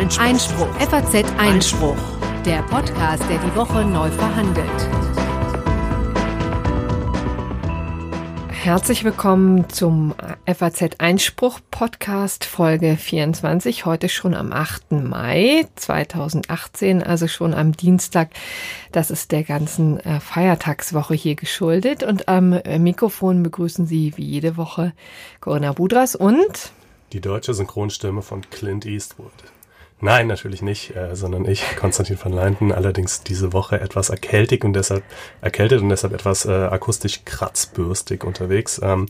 Einspruch. Einspruch. FAZ Einspruch. Der Podcast, der die Woche neu verhandelt. Herzlich willkommen zum FAZ Einspruch Podcast Folge 24. Heute schon am 8. Mai 2018, also schon am Dienstag. Das ist der ganzen äh, Feiertagswoche hier geschuldet. Und am äh, Mikrofon begrüßen Sie wie jede Woche Corinna Budras und die deutsche Synchronstimme von Clint Eastwood. Nein, natürlich nicht, äh, sondern ich, Konstantin van Leinten, allerdings diese Woche etwas erkältet und deshalb erkältet und deshalb etwas äh, akustisch kratzbürstig unterwegs. Ähm,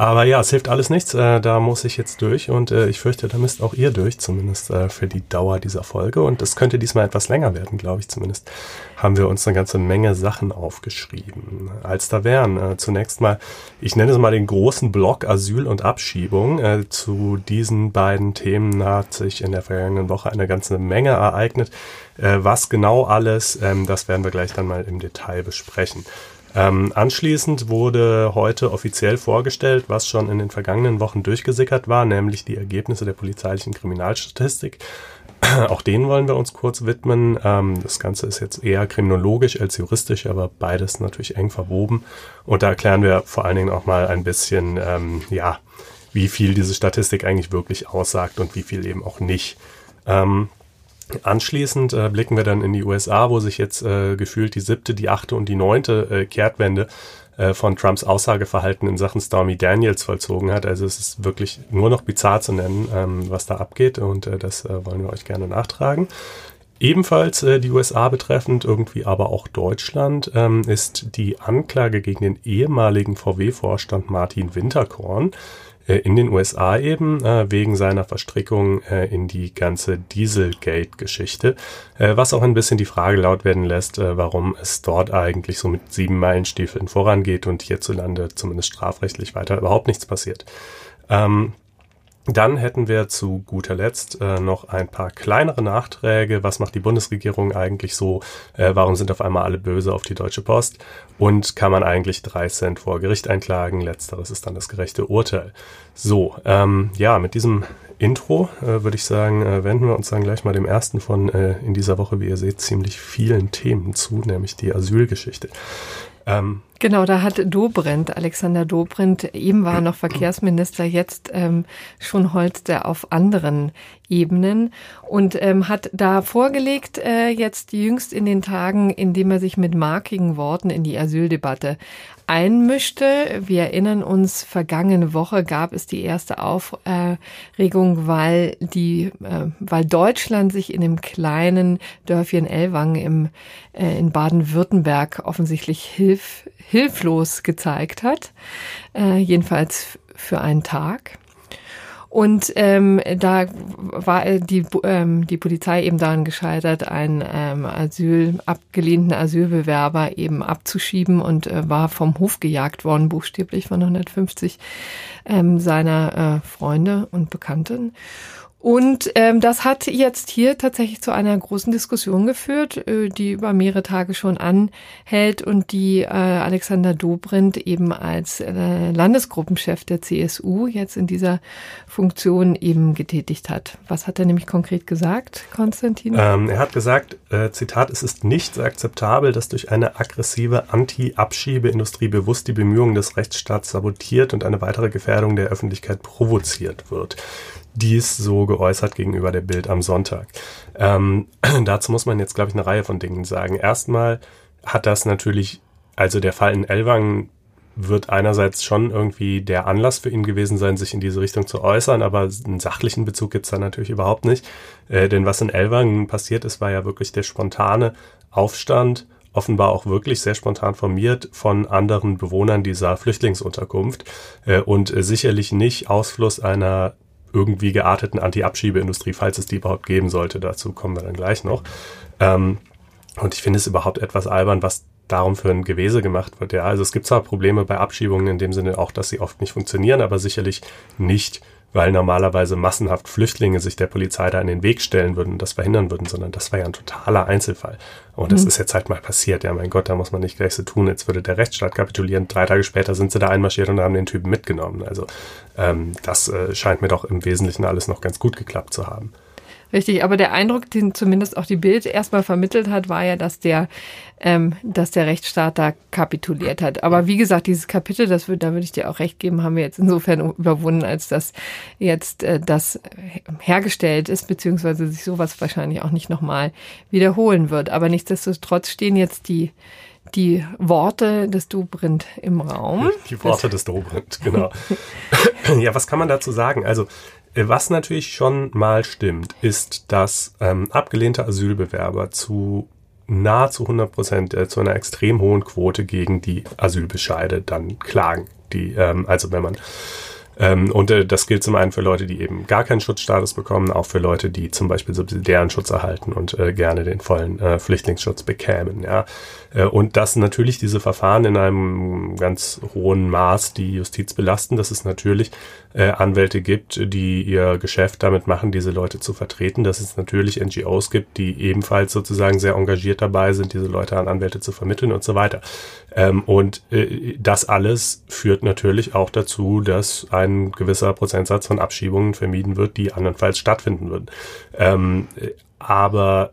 aber ja, es hilft alles nichts. Äh, da muss ich jetzt durch und äh, ich fürchte, da müsst auch ihr durch, zumindest äh, für die Dauer dieser Folge. Und es könnte diesmal etwas länger werden, glaube ich zumindest. Haben wir uns eine ganze Menge Sachen aufgeschrieben. Als da wären äh, zunächst mal, ich nenne es mal den großen Block Asyl und Abschiebung. Äh, zu diesen beiden Themen hat sich in der vergangenen Woche eine ganze Menge ereignet. Äh, was genau alles, ähm, das werden wir gleich dann mal im Detail besprechen. Ähm, anschließend wurde heute offiziell vorgestellt, was schon in den vergangenen Wochen durchgesickert war, nämlich die Ergebnisse der polizeilichen Kriminalstatistik. Auch denen wollen wir uns kurz widmen. Ähm, das Ganze ist jetzt eher kriminologisch als juristisch, aber beides natürlich eng verwoben. Und da erklären wir vor allen Dingen auch mal ein bisschen, ähm, ja, wie viel diese Statistik eigentlich wirklich aussagt und wie viel eben auch nicht. Ähm, Anschließend äh, blicken wir dann in die USA, wo sich jetzt äh, gefühlt die siebte, die achte und die neunte äh, Kehrtwende äh, von Trumps Aussageverhalten in Sachen Stormy Daniels vollzogen hat. Also es ist wirklich nur noch bizarr zu nennen, ähm, was da abgeht und äh, das äh, wollen wir euch gerne nachtragen. Ebenfalls äh, die USA betreffend, irgendwie aber auch Deutschland, ähm, ist die Anklage gegen den ehemaligen VW-Vorstand Martin Winterkorn in den USA eben äh, wegen seiner Verstrickung äh, in die ganze Dieselgate-Geschichte, äh, was auch ein bisschen die Frage laut werden lässt, äh, warum es dort eigentlich so mit sieben Meilenstiefeln vorangeht und hierzulande zumindest strafrechtlich weiter überhaupt nichts passiert. Ähm, dann hätten wir zu guter Letzt äh, noch ein paar kleinere Nachträge. Was macht die Bundesregierung eigentlich so? Äh, warum sind auf einmal alle böse auf die Deutsche Post? Und kann man eigentlich drei Cent vor Gericht einklagen? Letzteres ist dann das gerechte Urteil. So, ähm, ja, mit diesem Intro äh, würde ich sagen, äh, wenden wir uns dann gleich mal dem ersten von äh, in dieser Woche, wie ihr seht, ziemlich vielen Themen zu, nämlich die Asylgeschichte. Ähm, genau, da hat Dobrindt, Alexander Dobrindt, eben war noch Verkehrsminister, jetzt ähm, schon holzt er auf anderen Ebenen und ähm, hat da vorgelegt, äh, jetzt jüngst in den Tagen, indem er sich mit markigen Worten in die Asyldebatte einmischte. Wir erinnern uns, vergangene Woche gab es die erste Aufregung, weil die, äh, weil Deutschland sich in dem kleinen Dörfchen Ellwangen im, äh, in Baden-Württemberg offensichtlich hilf, hilflos gezeigt hat. Äh, jedenfalls für einen Tag. Und ähm, da war die, ähm, die Polizei eben daran gescheitert, einen ähm, Asyl, abgelehnten Asylbewerber eben abzuschieben und äh, war vom Hof gejagt worden, buchstäblich von 150 ähm, seiner äh, Freunde und Bekannten. Und ähm, das hat jetzt hier tatsächlich zu einer großen Diskussion geführt, äh, die über mehrere Tage schon anhält und die äh, Alexander Dobrindt eben als äh, Landesgruppenchef der CSU jetzt in dieser Funktion eben getätigt hat. Was hat er nämlich konkret gesagt, Konstantin? Ähm, er hat gesagt, äh, Zitat, es ist nicht akzeptabel, dass durch eine aggressive Anti-Abschiebeindustrie bewusst die Bemühungen des Rechtsstaats sabotiert und eine weitere Gefährdung der Öffentlichkeit provoziert wird dies so geäußert gegenüber der Bild am Sonntag. Ähm, dazu muss man jetzt, glaube ich, eine Reihe von Dingen sagen. Erstmal hat das natürlich, also der Fall in Elwang wird einerseits schon irgendwie der Anlass für ihn gewesen sein, sich in diese Richtung zu äußern, aber einen sachlichen Bezug gibt's da natürlich überhaupt nicht. Äh, denn was in Elwang passiert ist, war ja wirklich der spontane Aufstand, offenbar auch wirklich sehr spontan formiert von anderen Bewohnern dieser Flüchtlingsunterkunft äh, und sicherlich nicht Ausfluss einer irgendwie gearteten Anti-Abschiebeindustrie, falls es die überhaupt geben sollte. Dazu kommen wir dann gleich noch. Ähm, und ich finde es überhaupt etwas albern, was darum für ein Gewese gemacht wird. Ja, also es gibt zwar Probleme bei Abschiebungen in dem Sinne auch, dass sie oft nicht funktionieren, aber sicherlich nicht weil normalerweise massenhaft Flüchtlinge sich der Polizei da in den Weg stellen würden und das verhindern würden, sondern das war ja ein totaler Einzelfall. Und das mhm. ist jetzt halt mal passiert. Ja, mein Gott, da muss man nicht gleich so tun. Jetzt würde der Rechtsstaat kapitulieren. Drei Tage später sind sie da einmarschiert und haben den Typen mitgenommen. Also ähm, das äh, scheint mir doch im Wesentlichen alles noch ganz gut geklappt zu haben. Richtig, aber der Eindruck, den zumindest auch die Bild erstmal vermittelt hat, war ja, dass der, ähm, dass der Rechtsstaat da kapituliert hat. Aber wie gesagt, dieses Kapitel, das wird, da würde ich dir auch recht geben, haben wir jetzt insofern überwunden, als dass jetzt äh, das hergestellt ist, beziehungsweise sich sowas wahrscheinlich auch nicht nochmal wiederholen wird. Aber nichtsdestotrotz stehen jetzt die die Worte des Dobrindt im Raum. Die Worte des Dobrindt, genau. ja, was kann man dazu sagen? Also was natürlich schon mal stimmt, ist, dass ähm, abgelehnte Asylbewerber zu nahezu 100 Prozent äh, zu einer extrem hohen Quote gegen die Asylbescheide dann klagen. Die, ähm, also wenn man ähm, und äh, das gilt zum einen für Leute, die eben gar keinen Schutzstatus bekommen, auch für Leute, die zum Beispiel subsidiären Schutz erhalten und äh, gerne den vollen äh, Flüchtlingsschutz bekämen. Ja. Äh, und dass natürlich diese Verfahren in einem ganz hohen Maß die Justiz belasten, dass es natürlich äh, Anwälte gibt, die ihr Geschäft damit machen, diese Leute zu vertreten, dass es natürlich NGOs gibt, die ebenfalls sozusagen sehr engagiert dabei sind, diese Leute an Anwälte zu vermitteln und so weiter. Ähm, und äh, das alles führt natürlich auch dazu, dass ein gewisser Prozentsatz von Abschiebungen vermieden wird, die andernfalls stattfinden würden. Ähm, aber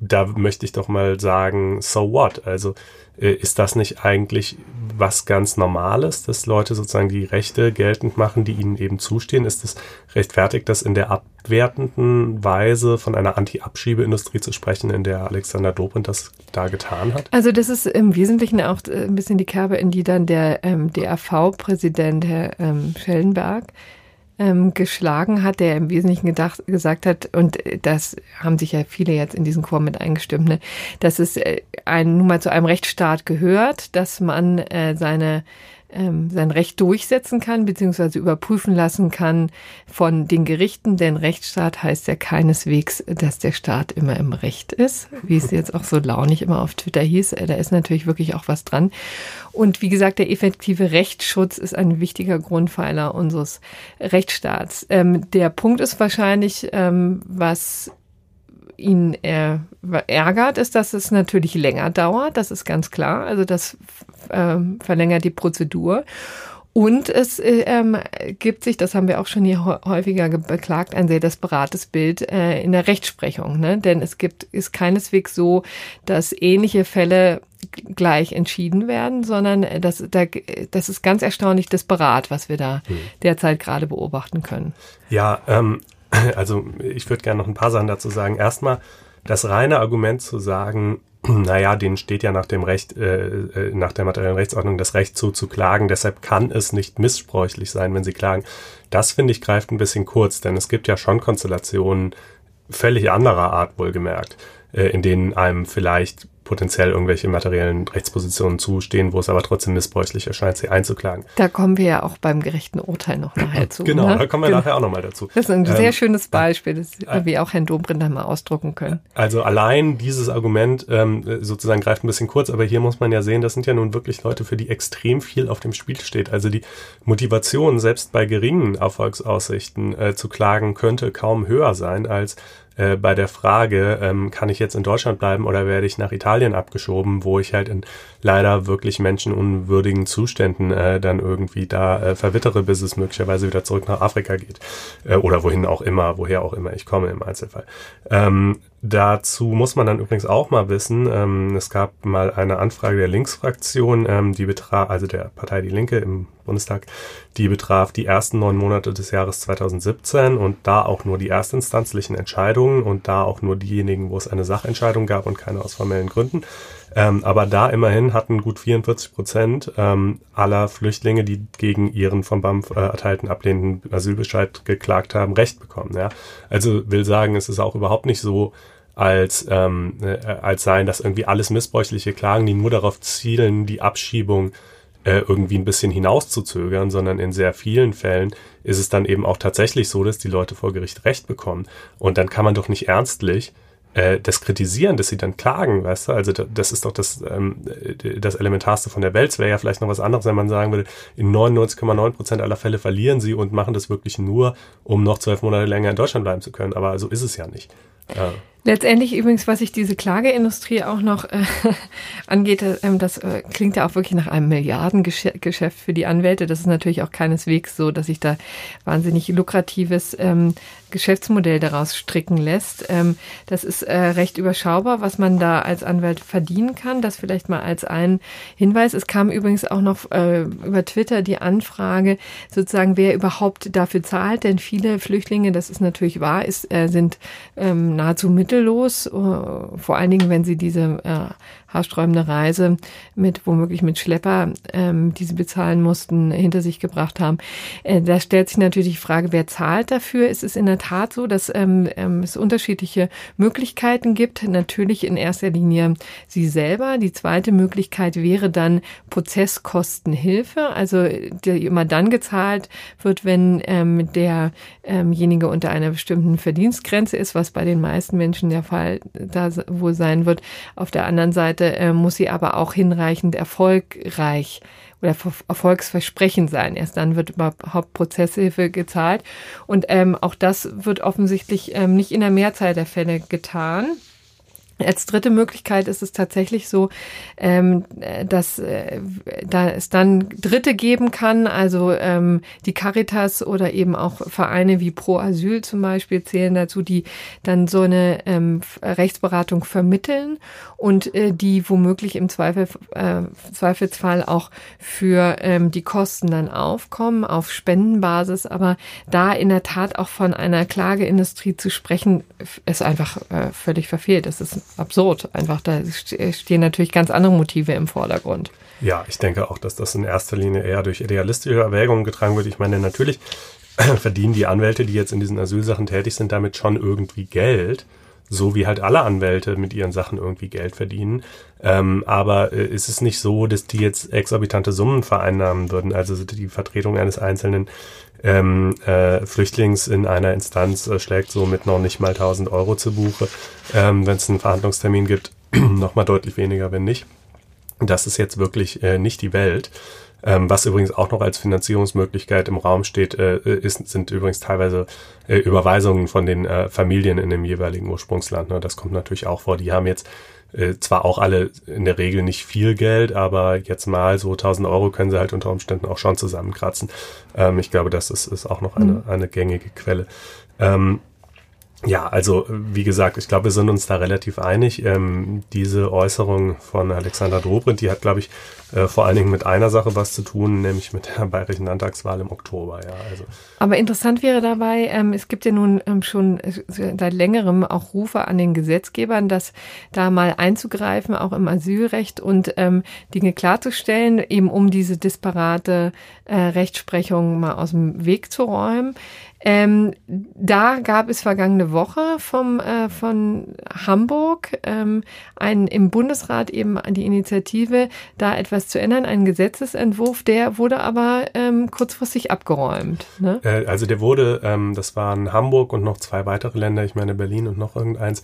da möchte ich doch mal sagen, so what? Also äh, ist das nicht eigentlich was ganz Normales, dass Leute sozusagen die Rechte geltend machen, die ihnen eben zustehen? Ist es rechtfertigt, das in der abwertenden Weise von einer Anti-Abschiebeindustrie zu sprechen, in der Alexander Dobrindt das da getan hat? Also das ist im Wesentlichen auch äh, ein bisschen die Kerbe, in die dann der ähm, DAV-Präsident, Herr ähm, Schellenberg, ähm, geschlagen hat, der im Wesentlichen gedacht, gesagt hat, und das haben sich ja viele jetzt in diesen Chor mit eingestimmt, ne, dass es äh, ein, nun mal zu einem Rechtsstaat gehört, dass man äh, seine ähm, sein Recht durchsetzen kann, beziehungsweise überprüfen lassen kann von den Gerichten. Denn Rechtsstaat heißt ja keineswegs, dass der Staat immer im Recht ist, wie es jetzt auch so launig immer auf Twitter hieß. Äh, da ist natürlich wirklich auch was dran. Und wie gesagt, der effektive Rechtsschutz ist ein wichtiger Grundpfeiler unseres Rechtsstaats. Ähm, der Punkt ist wahrscheinlich, ähm, was ihn äh, ärgert, ist, dass es natürlich länger dauert. Das ist ganz klar. Also das äh, verlängert die Prozedur. Und es äh, ähm, gibt sich, das haben wir auch schon hier häufiger beklagt, ein sehr desperates Bild äh, in der Rechtsprechung. Ne? Denn es gibt, ist keineswegs so, dass ähnliche Fälle gleich entschieden werden, sondern äh, das, da, das ist ganz erstaunlich desperat, was wir da hm. derzeit gerade beobachten können. Ja, ähm, also ich würde gerne noch ein paar Sachen dazu sagen. Erstmal das reine Argument zu sagen, naja, denen steht ja nach dem Recht, äh, äh, nach der materiellen Rechtsordnung das Recht zu, zu klagen, deshalb kann es nicht missbräuchlich sein, wenn sie klagen. Das finde ich greift ein bisschen kurz, denn es gibt ja schon Konstellationen völlig anderer Art wohlgemerkt, äh, in denen einem vielleicht potenziell irgendwelche materiellen Rechtspositionen zustehen, wo es aber trotzdem missbräuchlich erscheint, sie einzuklagen. Da kommen wir ja auch beim gerechten Urteil noch nachher zu. Genau, ne? da kommen wir genau. nachher auch nochmal dazu. Das ist ein ähm, sehr schönes Beispiel, das äh, wir auch Herrn Dombrinder mal ausdrucken können. Also allein dieses Argument ähm, sozusagen greift ein bisschen kurz, aber hier muss man ja sehen, das sind ja nun wirklich Leute, für die extrem viel auf dem Spiel steht. Also die Motivation, selbst bei geringen Erfolgsaussichten äh, zu klagen, könnte kaum höher sein als äh, bei der Frage, ähm, kann ich jetzt in Deutschland bleiben oder werde ich nach Italien abgeschoben, wo ich halt in leider wirklich menschenunwürdigen Zuständen äh, dann irgendwie da äh, verwittere, bis es möglicherweise wieder zurück nach Afrika geht. Äh, oder wohin auch immer, woher auch immer ich komme im Einzelfall. Ähm, Dazu muss man dann übrigens auch mal wissen, ähm, es gab mal eine Anfrage der Linksfraktion, ähm, die betraf, also der Partei Die Linke im Bundestag, die betraf die ersten neun Monate des Jahres 2017 und da auch nur die erstinstanzlichen Entscheidungen und da auch nur diejenigen, wo es eine Sachentscheidung gab und keine aus formellen Gründen. Ähm, aber da immerhin hatten gut 44 Prozent ähm, aller Flüchtlinge, die gegen ihren vom BAMF äh, erteilten ablehnenden Asylbescheid geklagt haben, Recht bekommen. Ja? Also will sagen, es ist auch überhaupt nicht so, als, ähm, äh, als seien das irgendwie alles missbräuchliche Klagen, die nur darauf zielen, die Abschiebung äh, irgendwie ein bisschen hinauszuzögern, sondern in sehr vielen Fällen ist es dann eben auch tatsächlich so, dass die Leute vor Gericht Recht bekommen. Und dann kann man doch nicht ernstlich äh, das kritisieren, dass sie dann klagen, weißt du? Also das ist doch das, ähm, das Elementarste von der Welt. Es wäre ja vielleicht noch was anderes, wenn man sagen würde, in 99,9 Prozent aller Fälle verlieren sie und machen das wirklich nur, um noch zwölf Monate länger in Deutschland bleiben zu können. Aber so ist es ja nicht. Letztendlich übrigens, was sich diese Klageindustrie auch noch äh, angeht, äh, das äh, klingt ja auch wirklich nach einem Milliardengeschäft für die Anwälte. Das ist natürlich auch keineswegs so, dass sich da wahnsinnig lukratives ähm, Geschäftsmodell daraus stricken lässt. Ähm, das ist äh, recht überschaubar, was man da als Anwalt verdienen kann. Das vielleicht mal als ein Hinweis. Es kam übrigens auch noch äh, über Twitter die Anfrage, sozusagen, wer überhaupt dafür zahlt. Denn viele Flüchtlinge, das ist natürlich wahr, ist, äh, sind ähm, nahezu mittellos, äh, vor allen Dingen, wenn sie diese äh, haarsträubende Reise mit womöglich mit Schlepper, ähm, die sie bezahlen mussten, hinter sich gebracht haben. Äh, da stellt sich natürlich die Frage, wer zahlt dafür? Es ist in der Tat so, dass ähm, ähm, es unterschiedliche Möglichkeiten gibt. Natürlich in erster Linie sie selber. Die zweite Möglichkeit wäre dann Prozesskostenhilfe, also die immer dann gezahlt wird, wenn ähm, derjenige unter einer bestimmten Verdienstgrenze ist, was bei den meisten Menschen der Fall da wohl sein wird. Auf der anderen Seite äh, muss sie aber auch hinreichend erfolgreich oder erfolgsversprechend sein. Erst dann wird überhaupt Prozesshilfe gezahlt. Und ähm, auch das wird offensichtlich ähm, nicht in der Mehrzahl der Fälle getan. Als dritte Möglichkeit ist es tatsächlich so, ähm, dass äh, da es dann Dritte geben kann, also ähm, die Caritas oder eben auch Vereine wie Pro Asyl zum Beispiel zählen dazu, die dann so eine ähm, Rechtsberatung vermitteln und äh, die womöglich im Zweifel, äh, Zweifelsfall auch für ähm, die Kosten dann aufkommen auf Spendenbasis. Aber da in der Tat auch von einer Klageindustrie zu sprechen, ist einfach äh, völlig verfehlt. Das ist absurd. Einfach, da stehen natürlich ganz andere Motive im Vordergrund. Ja, ich denke auch, dass das in erster Linie eher durch idealistische Erwägungen getragen wird. Ich meine, natürlich verdienen die Anwälte, die jetzt in diesen Asylsachen tätig sind, damit schon irgendwie Geld. So wie halt alle Anwälte mit ihren Sachen irgendwie Geld verdienen. Ähm, aber äh, ist es nicht so, dass die jetzt exorbitante Summen vereinnahmen würden? Also die Vertretung eines einzelnen ähm, äh, Flüchtlings in einer Instanz äh, schlägt so mit noch nicht mal 1000 Euro zu Buche. Ähm, Wenn es einen Verhandlungstermin gibt, noch mal deutlich weniger, wenn nicht. Das ist jetzt wirklich äh, nicht die Welt. Ähm, was übrigens auch noch als Finanzierungsmöglichkeit im Raum steht, äh, ist, sind übrigens teilweise äh, Überweisungen von den äh, Familien in dem jeweiligen Ursprungsland. Ne? Das kommt natürlich auch vor. Die haben jetzt äh, zwar auch alle in der Regel nicht viel Geld, aber jetzt mal so 1000 Euro können sie halt unter Umständen auch schon zusammenkratzen. Ähm, ich glaube, das ist, ist auch noch eine, mhm. eine gängige Quelle. Ähm, ja, also wie gesagt, ich glaube, wir sind uns da relativ einig. Ähm, diese Äußerung von Alexander Dobrindt, die hat, glaube ich, äh, vor allen Dingen mit einer Sache was zu tun, nämlich mit der bayerischen Landtagswahl im Oktober. Ja, also. Aber interessant wäre dabei, ähm, es gibt ja nun ähm, schon seit längerem auch Rufe an den Gesetzgebern, dass da mal einzugreifen, auch im Asylrecht und ähm, Dinge klarzustellen, eben um diese disparate äh, Rechtsprechung mal aus dem Weg zu räumen. Ähm, da gab es vergangene Woche vom, äh, von Hamburg ähm, ein, im Bundesrat eben die Initiative, da etwas zu ändern, einen Gesetzesentwurf, der wurde aber ähm, kurzfristig abgeräumt. Ne? Äh, also der wurde, ähm, das waren Hamburg und noch zwei weitere Länder, ich meine Berlin und noch irgendeins,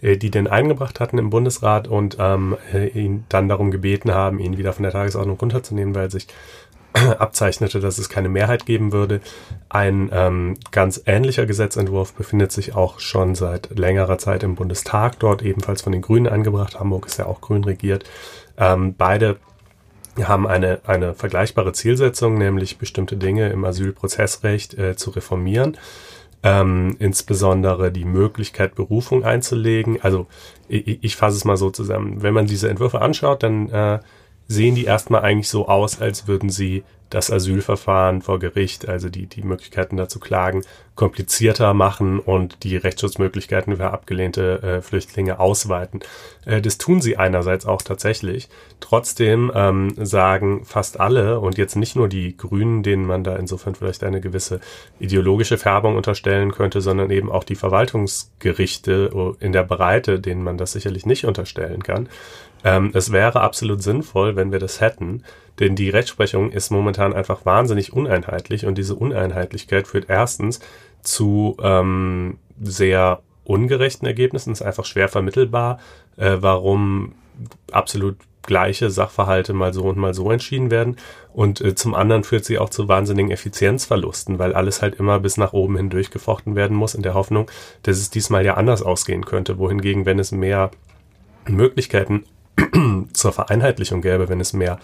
äh, die den eingebracht hatten im Bundesrat und ähm, äh, ihn dann darum gebeten haben, ihn wieder von der Tagesordnung runterzunehmen, weil sich abzeichnete, dass es keine Mehrheit geben würde. Ein ähm, ganz ähnlicher Gesetzentwurf befindet sich auch schon seit längerer Zeit im Bundestag, dort ebenfalls von den Grünen eingebracht. Hamburg ist ja auch grün regiert. Ähm, beide haben eine, eine vergleichbare Zielsetzung, nämlich bestimmte Dinge im Asylprozessrecht äh, zu reformieren. Ähm, insbesondere die Möglichkeit, Berufung einzulegen. Also ich, ich fasse es mal so zusammen. Wenn man diese Entwürfe anschaut, dann äh, sehen die erstmal eigentlich so aus, als würden sie das Asylverfahren vor Gericht, also die, die Möglichkeiten dazu klagen, komplizierter machen und die Rechtsschutzmöglichkeiten für abgelehnte äh, Flüchtlinge ausweiten. Äh, das tun sie einerseits auch tatsächlich. Trotzdem ähm, sagen fast alle und jetzt nicht nur die Grünen, denen man da insofern vielleicht eine gewisse ideologische Färbung unterstellen könnte, sondern eben auch die Verwaltungsgerichte oh, in der Breite, denen man das sicherlich nicht unterstellen kann, ähm, es wäre absolut sinnvoll, wenn wir das hätten, denn die Rechtsprechung ist momentan einfach wahnsinnig uneinheitlich und diese Uneinheitlichkeit führt erstens zu ähm, sehr ungerechten Ergebnissen, ist einfach schwer vermittelbar, äh, warum absolut gleiche Sachverhalte mal so und mal so entschieden werden. Und äh, zum anderen führt sie auch zu wahnsinnigen Effizienzverlusten, weil alles halt immer bis nach oben hin durchgefochten werden muss, in der Hoffnung, dass es diesmal ja anders ausgehen könnte. Wohingegen, wenn es mehr Möglichkeiten zur Vereinheitlichung gäbe, wenn es mehr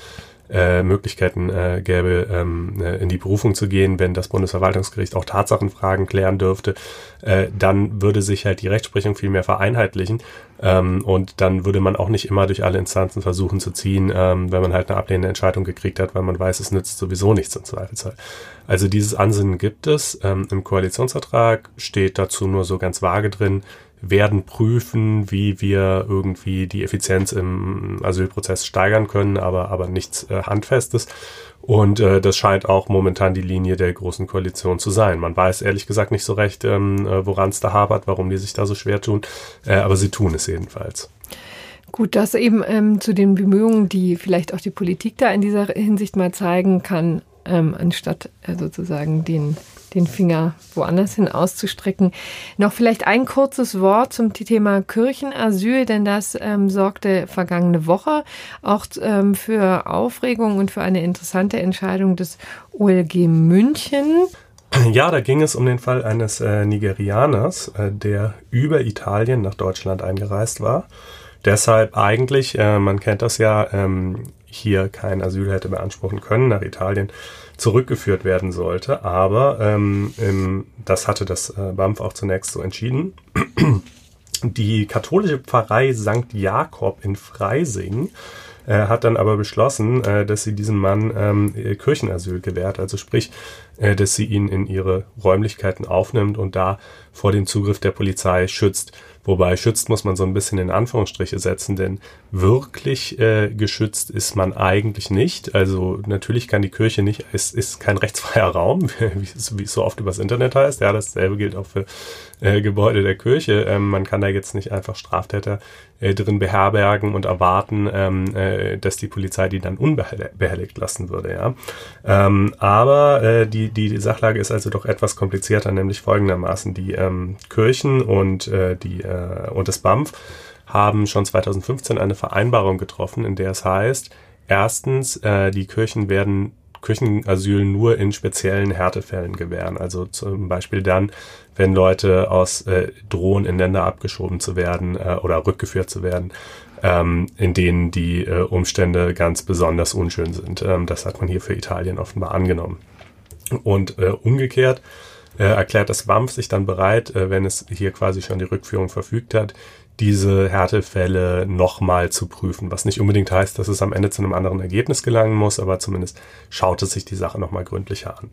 äh, Möglichkeiten äh, gäbe, ähm, äh, in die Berufung zu gehen, wenn das Bundesverwaltungsgericht auch Tatsachenfragen klären dürfte, äh, dann würde sich halt die Rechtsprechung viel mehr vereinheitlichen ähm, und dann würde man auch nicht immer durch alle Instanzen versuchen zu ziehen, ähm, wenn man halt eine ablehnende Entscheidung gekriegt hat, weil man weiß, es nützt sowieso nichts im Zweifelsfall. Also dieses Ansinnen gibt es. Ähm, Im Koalitionsvertrag steht dazu nur so ganz vage drin, werden prüfen, wie wir irgendwie die Effizienz im Asylprozess steigern können, aber, aber nichts äh, Handfestes. Und äh, das scheint auch momentan die Linie der Großen Koalition zu sein. Man weiß ehrlich gesagt nicht so recht, ähm, äh, woran es da hapert, warum die sich da so schwer tun, äh, aber sie tun es jedenfalls. Gut, das eben ähm, zu den Bemühungen, die vielleicht auch die Politik da in dieser Hinsicht mal zeigen kann, ähm, anstatt äh, sozusagen den den Finger woanders hin auszustrecken. Noch vielleicht ein kurzes Wort zum Thema Kirchenasyl, denn das ähm, sorgte vergangene Woche auch ähm, für Aufregung und für eine interessante Entscheidung des OLG München. Ja, da ging es um den Fall eines äh, Nigerianers, äh, der über Italien nach Deutschland eingereist war. Deshalb eigentlich, äh, man kennt das ja, ähm, hier kein Asyl hätte beanspruchen können nach Italien zurückgeführt werden sollte. Aber ähm, im, das hatte das äh, BAMF auch zunächst so entschieden. Die katholische Pfarrei St. Jakob in Freising äh, hat dann aber beschlossen, äh, dass sie diesem Mann ähm, Kirchenasyl gewährt, also sprich, äh, dass sie ihn in ihre Räumlichkeiten aufnimmt und da vor dem Zugriff der Polizei schützt. Wobei schützt muss man so ein bisschen in Anführungsstriche setzen, denn wirklich äh, geschützt ist man eigentlich nicht. Also natürlich kann die Kirche nicht, es ist kein rechtsfreier Raum, wie es, so oft übers Internet heißt. Ja, dasselbe gilt auch für äh, Gebäude der Kirche. Ähm, man kann da jetzt nicht einfach Straftäter äh, drin beherbergen und erwarten, ähm, äh, dass die Polizei die dann unbehelligt lassen würde. Ja, ähm, aber äh, die die Sachlage ist also doch etwas komplizierter, nämlich folgendermaßen: Die ähm, Kirchen und äh, die äh, und das BAMF haben schon 2015 eine Vereinbarung getroffen, in der es heißt, erstens, äh, die Kirchen werden Kirchenasyl nur in speziellen Härtefällen gewähren. Also zum Beispiel dann, wenn Leute aus äh, drohen, in Länder abgeschoben zu werden äh, oder rückgeführt zu werden, ähm, in denen die äh, Umstände ganz besonders unschön sind. Ähm, das hat man hier für Italien offenbar angenommen. Und äh, umgekehrt äh, erklärt das WAMF sich dann bereit, äh, wenn es hier quasi schon die Rückführung verfügt hat, diese Härtefälle nochmal zu prüfen. Was nicht unbedingt heißt, dass es am Ende zu einem anderen Ergebnis gelangen muss, aber zumindest schaut es sich die Sache nochmal gründlicher an.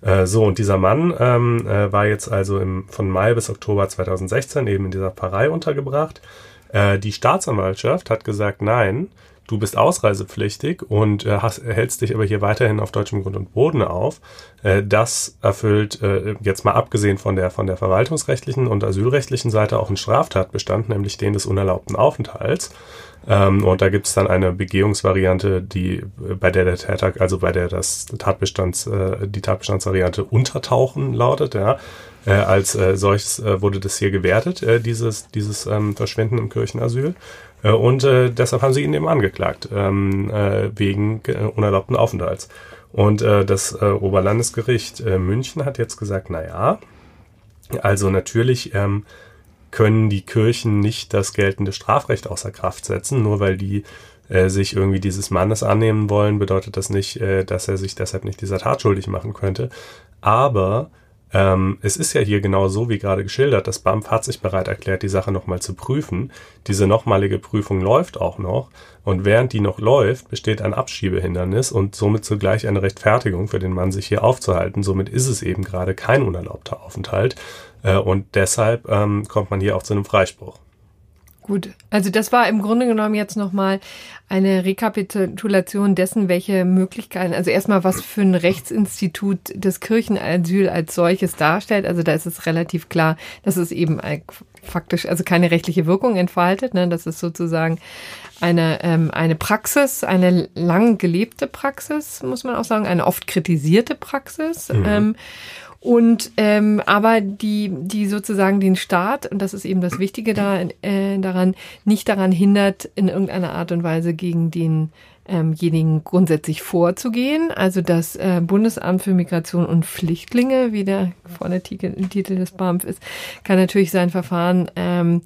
Äh, so, und dieser Mann ähm, äh, war jetzt also im, von Mai bis Oktober 2016 eben in dieser Pfarrei untergebracht. Äh, die Staatsanwaltschaft hat gesagt, nein, du bist ausreisepflichtig und äh, hast, hältst dich aber hier weiterhin auf deutschem Grund und Boden auf. Äh, das erfüllt äh, jetzt mal abgesehen von der von der verwaltungsrechtlichen und asylrechtlichen Seite auch einen Straftatbestand, nämlich den des unerlaubten Aufenthalts. Ähm, und da gibt es dann eine Begehungsvariante, die äh, bei der der Täter, also bei der das Tatbestands, äh, die Tatbestandsvariante Untertauchen lautet, ja. Äh, als äh, solches äh, wurde das hier gewertet, äh, dieses, dieses ähm, Verschwinden im Kirchenasyl. Äh, und äh, deshalb haben sie ihn eben angeklagt, ähm, äh, wegen äh, unerlaubten Aufenthalts. Und äh, das äh, Oberlandesgericht äh, München hat jetzt gesagt, na ja, also natürlich ähm, können die Kirchen nicht das geltende Strafrecht außer Kraft setzen, nur weil die äh, sich irgendwie dieses Mannes annehmen wollen, bedeutet das nicht, äh, dass er sich deshalb nicht dieser Tat schuldig machen könnte. Aber ähm, es ist ja hier genau so, wie gerade geschildert. Das BAMF hat sich bereit erklärt, die Sache nochmal zu prüfen. Diese nochmalige Prüfung läuft auch noch. Und während die noch läuft, besteht ein Abschiebehindernis und somit zugleich eine Rechtfertigung für den Mann, sich hier aufzuhalten. Somit ist es eben gerade kein unerlaubter Aufenthalt. Äh, und deshalb ähm, kommt man hier auch zu einem Freispruch. Gut, also das war im Grunde genommen jetzt nochmal eine Rekapitulation dessen, welche Möglichkeiten, also erstmal was für ein Rechtsinstitut das Kirchenasyl als solches darstellt. Also da ist es relativ klar, dass es eben faktisch, also keine rechtliche Wirkung entfaltet. Ne? Das ist sozusagen eine, ähm, eine Praxis, eine lang gelebte Praxis, muss man auch sagen, eine oft kritisierte Praxis. Mhm. Ähm, Und ähm, aber die, die sozusagen den Staat, und das ist eben das Wichtige da, äh, daran, nicht daran hindert, in irgendeiner Art und Weise gegen denjenigen grundsätzlich vorzugehen. Also das äh, Bundesamt für Migration und Flüchtlinge, wie der vorne Titel, Titel des BAMF ist, kann natürlich sein Verfahren ähm,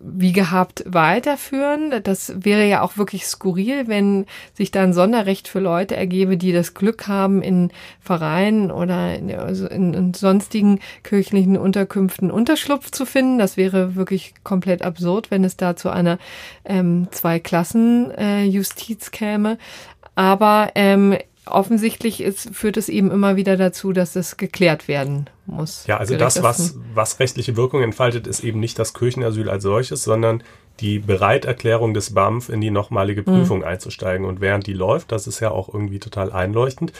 wie gehabt weiterführen. Das wäre ja auch wirklich skurril, wenn sich da ein Sonderrecht für Leute ergebe, die das Glück haben, in Vereinen oder in, also in, in sonstigen kirchlichen Unterkünften Unterschlupf zu finden. Das wäre wirklich komplett absurd, wenn es da zu einer ähm, Zwei-Klassen-Justiz äh, käme. Aber ähm, offensichtlich ist, führt es eben immer wieder dazu, dass es geklärt werden muss. Ja, also das, was, was rechtliche Wirkung entfaltet, ist eben nicht das Kirchenasyl als solches, sondern die Bereiterklärung des BAMF in die nochmalige hm. Prüfung mhm. einzusteigen. Und während die läuft, das ist ja auch irgendwie total einleuchtend,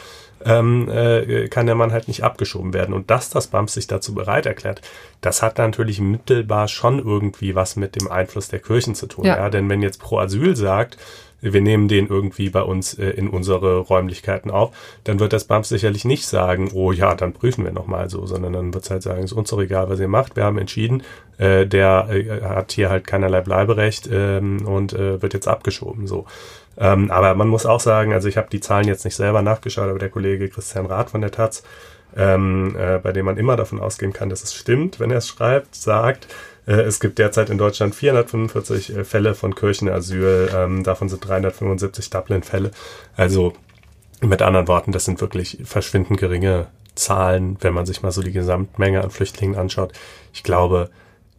ähm, äh, kann der Mann halt nicht abgeschoben werden. Und dass das BAMF sich dazu bereit erklärt, das hat natürlich mittelbar schon irgendwie was mit dem Einfluss der Kirchen zu tun. Ja. ja? Denn wenn jetzt Pro Asyl sagt, wir nehmen den irgendwie bei uns äh, in unsere Räumlichkeiten auf, dann wird das BAMF sicherlich nicht sagen, oh ja, dann prüfen wir nochmal so, sondern dann wird es halt sagen, ist uns doch egal, was ihr macht. Wir haben entschieden, äh, der äh, hat hier halt keinerlei Bleiberecht ähm, und äh, wird jetzt abgeschoben. So. Ähm, aber man muss auch sagen, also ich habe die Zahlen jetzt nicht selber nachgeschaut, aber der Kollege Christian Rath von der Taz, ähm, äh, bei dem man immer davon ausgehen kann, dass es stimmt, wenn er es schreibt, sagt, es gibt derzeit in Deutschland 445 äh, Fälle von Kirchenasyl, ähm, davon sind 375 Dublin-Fälle. Also mit anderen Worten, das sind wirklich verschwindend geringe Zahlen, wenn man sich mal so die Gesamtmenge an Flüchtlingen anschaut. Ich glaube,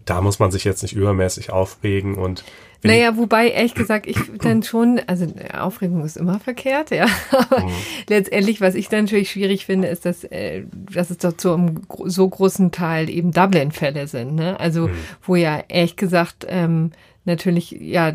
da muss man sich jetzt nicht übermäßig aufregen und naja, wobei, ehrlich gesagt, ich dann schon, also Aufregung ist immer verkehrt, ja. Aber mhm. letztendlich, was ich dann natürlich schwierig finde, ist, dass, äh, dass es doch zu einem so großen Teil eben Dublin-Fälle sind, ne? Also, mhm. wo ja ehrlich gesagt, ähm, natürlich, ja,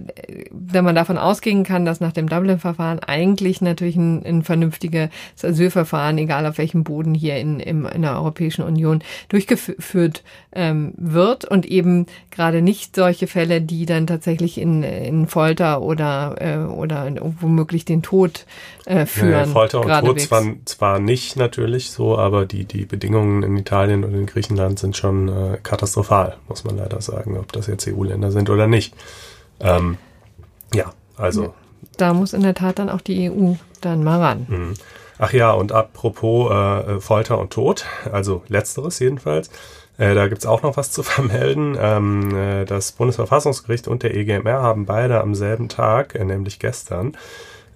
wenn man davon ausgehen kann, dass nach dem Dublin-Verfahren eigentlich natürlich ein, ein vernünftiges Asylverfahren, egal auf welchem Boden hier in, in, in der Europäischen Union durchgeführt ähm, wird und eben gerade nicht solche Fälle, die dann tatsächlich in, in Folter oder, äh, oder womöglich den Tod äh, führen. Ja, Folter und Tod zwar, zwar nicht natürlich so, aber die, die Bedingungen in Italien und in Griechenland sind schon äh, katastrophal, muss man leider sagen, ob das jetzt EU-Länder sind oder nicht. Ähm, ja, also. Da muss in der Tat dann auch die EU dann mal ran. Mhm. Ach ja, und apropos äh, Folter und Tod, also letzteres jedenfalls, äh, da gibt's auch noch was zu vermelden. Ähm, äh, das Bundesverfassungsgericht und der EGMR haben beide am selben Tag, äh, nämlich gestern,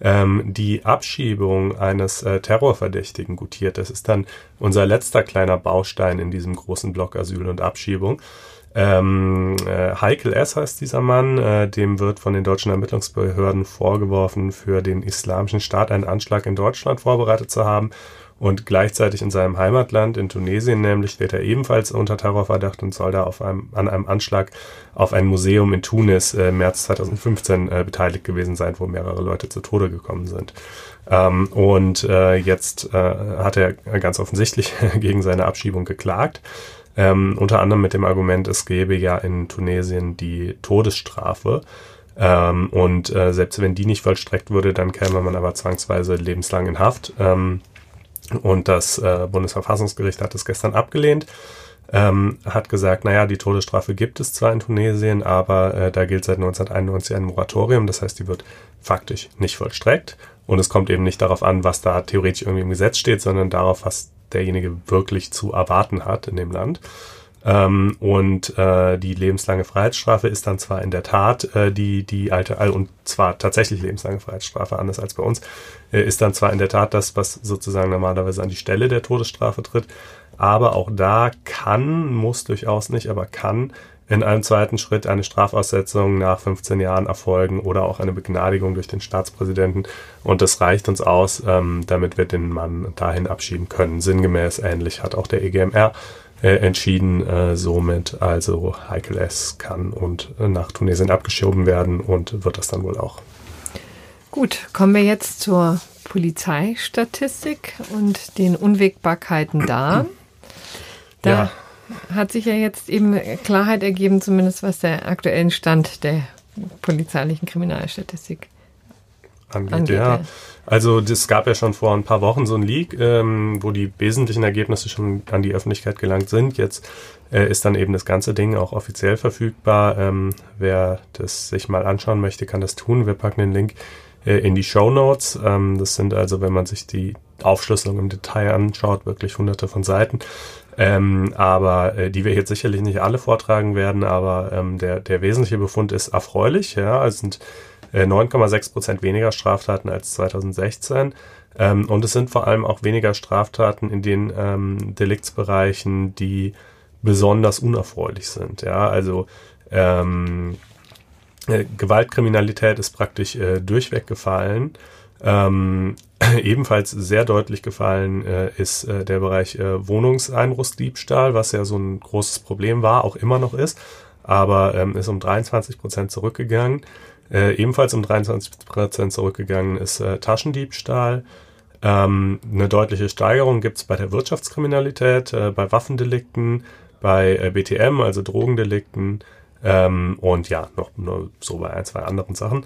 ähm, die Abschiebung eines äh, Terrorverdächtigen gutiert. Das ist dann unser letzter kleiner Baustein in diesem großen Block Asyl und Abschiebung. Ähm, äh, Heikel S. heißt dieser Mann, äh, dem wird von den deutschen Ermittlungsbehörden vorgeworfen, für den islamischen Staat einen Anschlag in Deutschland vorbereitet zu haben. Und gleichzeitig in seinem Heimatland, in Tunesien nämlich, steht er ebenfalls unter Terrorverdacht und soll da auf einem, an einem Anschlag auf ein Museum in Tunis äh, März 2015 äh, beteiligt gewesen sein, wo mehrere Leute zu Tode gekommen sind. Ähm, und äh, jetzt äh, hat er ganz offensichtlich gegen seine Abschiebung geklagt. Ähm, unter anderem mit dem Argument, es gäbe ja in Tunesien die Todesstrafe. Ähm, und äh, selbst wenn die nicht vollstreckt würde, dann käme man aber zwangsweise lebenslang in Haft. Ähm, und das äh, Bundesverfassungsgericht hat es gestern abgelehnt. Ähm, hat gesagt, naja, die Todesstrafe gibt es zwar in Tunesien, aber äh, da gilt seit 1991 ein Moratorium, das heißt, die wird faktisch nicht vollstreckt. Und es kommt eben nicht darauf an, was da theoretisch irgendwie im Gesetz steht, sondern darauf, was derjenige wirklich zu erwarten hat in dem Land. Ähm, und äh, die lebenslange Freiheitsstrafe ist dann zwar in der Tat äh, die, die alte, äh, und zwar tatsächlich lebenslange Freiheitsstrafe, anders als bei uns, äh, ist dann zwar in der Tat das, was sozusagen normalerweise an die Stelle der Todesstrafe tritt, aber auch da kann, muss durchaus nicht, aber kann in einem zweiten Schritt eine Strafaussetzung nach 15 Jahren erfolgen oder auch eine Begnadigung durch den Staatspräsidenten. Und das reicht uns aus, ähm, damit wir den Mann dahin abschieben können. Sinngemäß ähnlich hat auch der EGMR äh, entschieden. Äh, somit also Heikel S. kann und äh, nach Tunesien abgeschoben werden und wird das dann wohl auch. Gut, kommen wir jetzt zur Polizeistatistik und den Unwägbarkeiten da. Da ja. Hat sich ja jetzt eben Klarheit ergeben, zumindest was der aktuellen Stand der polizeilichen Kriminalstatistik angeht. angeht ja. ja. Also das gab ja schon vor ein paar Wochen so ein Leak, ähm, wo die wesentlichen Ergebnisse schon an die Öffentlichkeit gelangt sind. Jetzt äh, ist dann eben das ganze Ding auch offiziell verfügbar. Ähm, wer das sich mal anschauen möchte, kann das tun. Wir packen den Link äh, in die Show Notes. Ähm, das sind also, wenn man sich die Aufschlüsselung im Detail anschaut, wirklich hunderte von Seiten. Ähm, aber äh, die wir jetzt sicherlich nicht alle vortragen werden, aber ähm, der, der wesentliche Befund ist erfreulich. Ja, es sind 9,6 äh, Prozent weniger Straftaten als 2016. Ähm, und es sind vor allem auch weniger Straftaten in den ähm, Deliktsbereichen, die besonders unerfreulich sind. Ja, also ähm, äh, Gewaltkriminalität ist praktisch äh, durchweg gefallen. Ähm, ebenfalls sehr deutlich gefallen äh, ist äh, der Bereich äh, Wohnungseinbruchsdiebstahl, was ja so ein großes Problem war, auch immer noch ist, aber ähm, ist um 23 Prozent zurückgegangen. Äh, ebenfalls um 23 Prozent zurückgegangen ist äh, Taschendiebstahl. Ähm, eine deutliche Steigerung gibt es bei der Wirtschaftskriminalität, äh, bei Waffendelikten, bei äh, BTM, also Drogendelikten ähm, und ja, noch nur so bei ein, zwei anderen Sachen.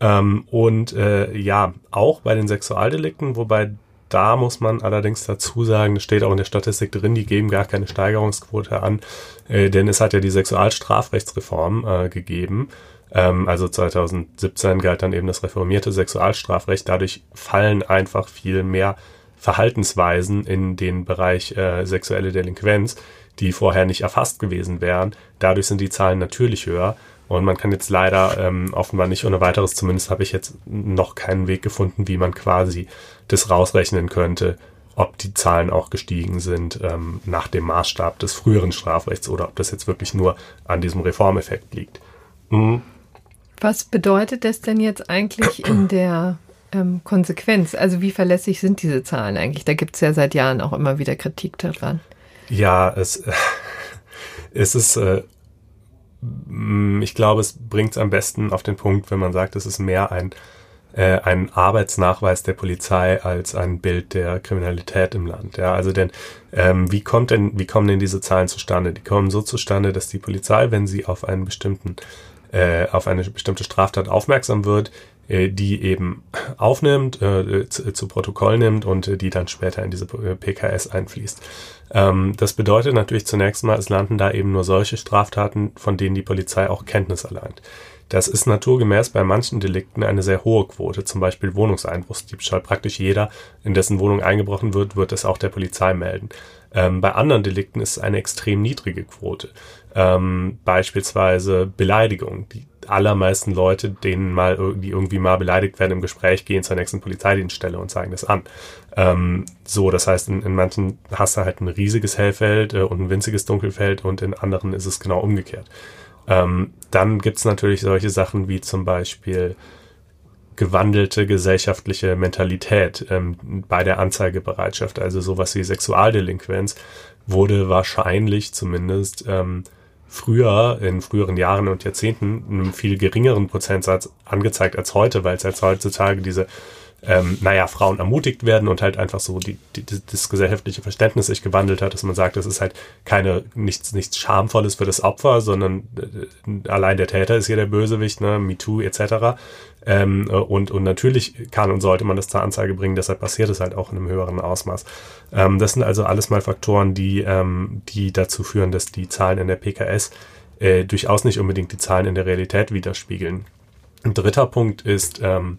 Ähm, und äh, ja, auch bei den Sexualdelikten, wobei da muss man allerdings dazu sagen, das steht auch in der Statistik drin, die geben gar keine Steigerungsquote an, äh, denn es hat ja die Sexualstrafrechtsreform äh, gegeben. Ähm, also 2017 galt dann eben das reformierte Sexualstrafrecht. Dadurch fallen einfach viel mehr Verhaltensweisen in den Bereich äh, sexuelle Delinquenz, die vorher nicht erfasst gewesen wären. Dadurch sind die Zahlen natürlich höher. Und man kann jetzt leider ähm, offenbar nicht ohne weiteres, zumindest habe ich jetzt noch keinen Weg gefunden, wie man quasi das rausrechnen könnte, ob die Zahlen auch gestiegen sind ähm, nach dem Maßstab des früheren Strafrechts oder ob das jetzt wirklich nur an diesem Reformeffekt liegt. Mhm. Was bedeutet das denn jetzt eigentlich in der ähm, Konsequenz? Also wie verlässlich sind diese Zahlen eigentlich? Da gibt es ja seit Jahren auch immer wieder Kritik daran. Ja, es, es ist, äh, ich glaube, es bringt es am besten auf den Punkt, wenn man sagt, es ist mehr ein, äh, ein Arbeitsnachweis der Polizei als ein Bild der Kriminalität im Land. Ja, also denn ähm, wie kommt denn, wie kommen denn diese Zahlen zustande? Die kommen so zustande, dass die Polizei, wenn sie auf einen bestimmten äh, auf eine bestimmte Straftat aufmerksam wird, die eben aufnimmt, äh, zu, Protokoll nimmt und äh, die dann später in diese äh, PKS einfließt. Ähm, das bedeutet natürlich zunächst mal, es landen da eben nur solche Straftaten, von denen die Polizei auch Kenntnis erlangt. Das ist naturgemäß bei manchen Delikten eine sehr hohe Quote, zum Beispiel Wohnungseinbruchsdiebstahl. Praktisch jeder, in dessen Wohnung eingebrochen wird, wird es auch der Polizei melden. Ähm, bei anderen Delikten ist es eine extrem niedrige Quote. Ähm, beispielsweise Beleidigung. Die allermeisten Leute, denen mal, die irgendwie mal beleidigt werden im Gespräch, gehen zur nächsten Polizeidienststelle und zeigen das an. Ähm, so, das heißt, in, in, manchen hast du halt ein riesiges Hellfeld äh, und ein winziges Dunkelfeld und in anderen ist es genau umgekehrt. Ähm, dann gibt's natürlich solche Sachen wie zum Beispiel gewandelte gesellschaftliche Mentalität ähm, bei der Anzeigebereitschaft, also sowas wie Sexualdelinquenz, wurde wahrscheinlich zumindest ähm, früher, in früheren Jahren und Jahrzehnten, einem viel geringeren Prozentsatz angezeigt als heute, weil es jetzt heutzutage diese ähm, naja, Frauen ermutigt werden und halt einfach so die, die, das gesellschaftliche Verständnis sich gewandelt hat, dass man sagt, das ist halt keine, nichts, nichts Schamvolles für das Opfer, sondern äh, allein der Täter ist hier der Bösewicht, ne, MeToo etc. Ähm, und, und natürlich kann und sollte man das zur Anzeige bringen, deshalb passiert es halt auch in einem höheren Ausmaß. Ähm, das sind also alles mal Faktoren, die, ähm, die dazu führen, dass die Zahlen in der PKS äh, durchaus nicht unbedingt die Zahlen in der Realität widerspiegeln. Ein dritter Punkt ist, ähm,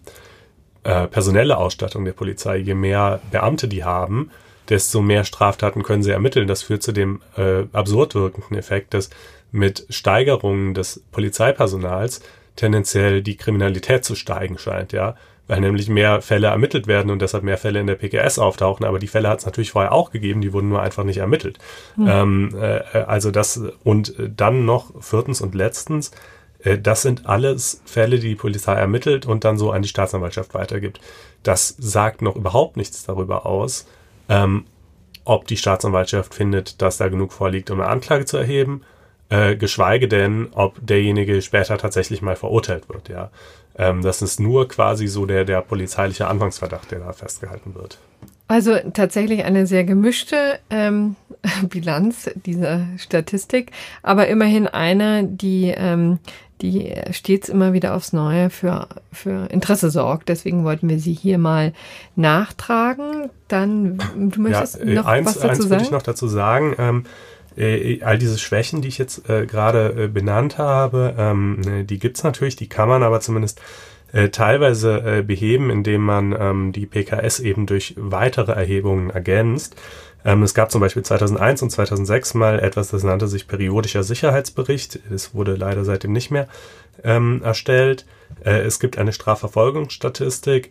äh, personelle Ausstattung der Polizei. Je mehr Beamte die haben, desto mehr Straftaten können sie ermitteln. Das führt zu dem äh, absurd wirkenden Effekt, dass mit Steigerungen des Polizeipersonals tendenziell die Kriminalität zu steigen scheint, ja, weil nämlich mehr Fälle ermittelt werden und deshalb mehr Fälle in der PKS auftauchen. Aber die Fälle hat es natürlich vorher auch gegeben, die wurden nur einfach nicht ermittelt. Mhm. Ähm, äh, also das und dann noch viertens und letztens äh, das sind alles Fälle, die die Polizei ermittelt und dann so an die Staatsanwaltschaft weitergibt. Das sagt noch überhaupt nichts darüber aus, ähm, ob die Staatsanwaltschaft findet, dass da genug vorliegt, um eine Anklage zu erheben, äh, geschweige denn, ob derjenige später tatsächlich mal verurteilt wird. Ja, ähm, das ist nur quasi so der der polizeiliche Anfangsverdacht, der da festgehalten wird. Also tatsächlich eine sehr gemischte ähm, Bilanz dieser Statistik, aber immerhin eine, die, ähm, die stets immer wieder aufs Neue für, für Interesse sorgt. Deswegen wollten wir sie hier mal nachtragen. Dann, du möchtest ja, äh, noch eins, was dazu eins sagen? würde ich noch dazu sagen. Ähm, äh, all diese Schwächen, die ich jetzt äh, gerade äh, benannt habe, ähm, ne, die gibt's natürlich, die kann man aber zumindest äh, teilweise äh, beheben, indem man ähm, die PKS eben durch weitere Erhebungen ergänzt. Ähm, es gab zum Beispiel 2001 und 2006 mal etwas, das nannte sich periodischer Sicherheitsbericht. Es wurde leider seitdem nicht mehr ähm, erstellt. Es gibt eine Strafverfolgungsstatistik.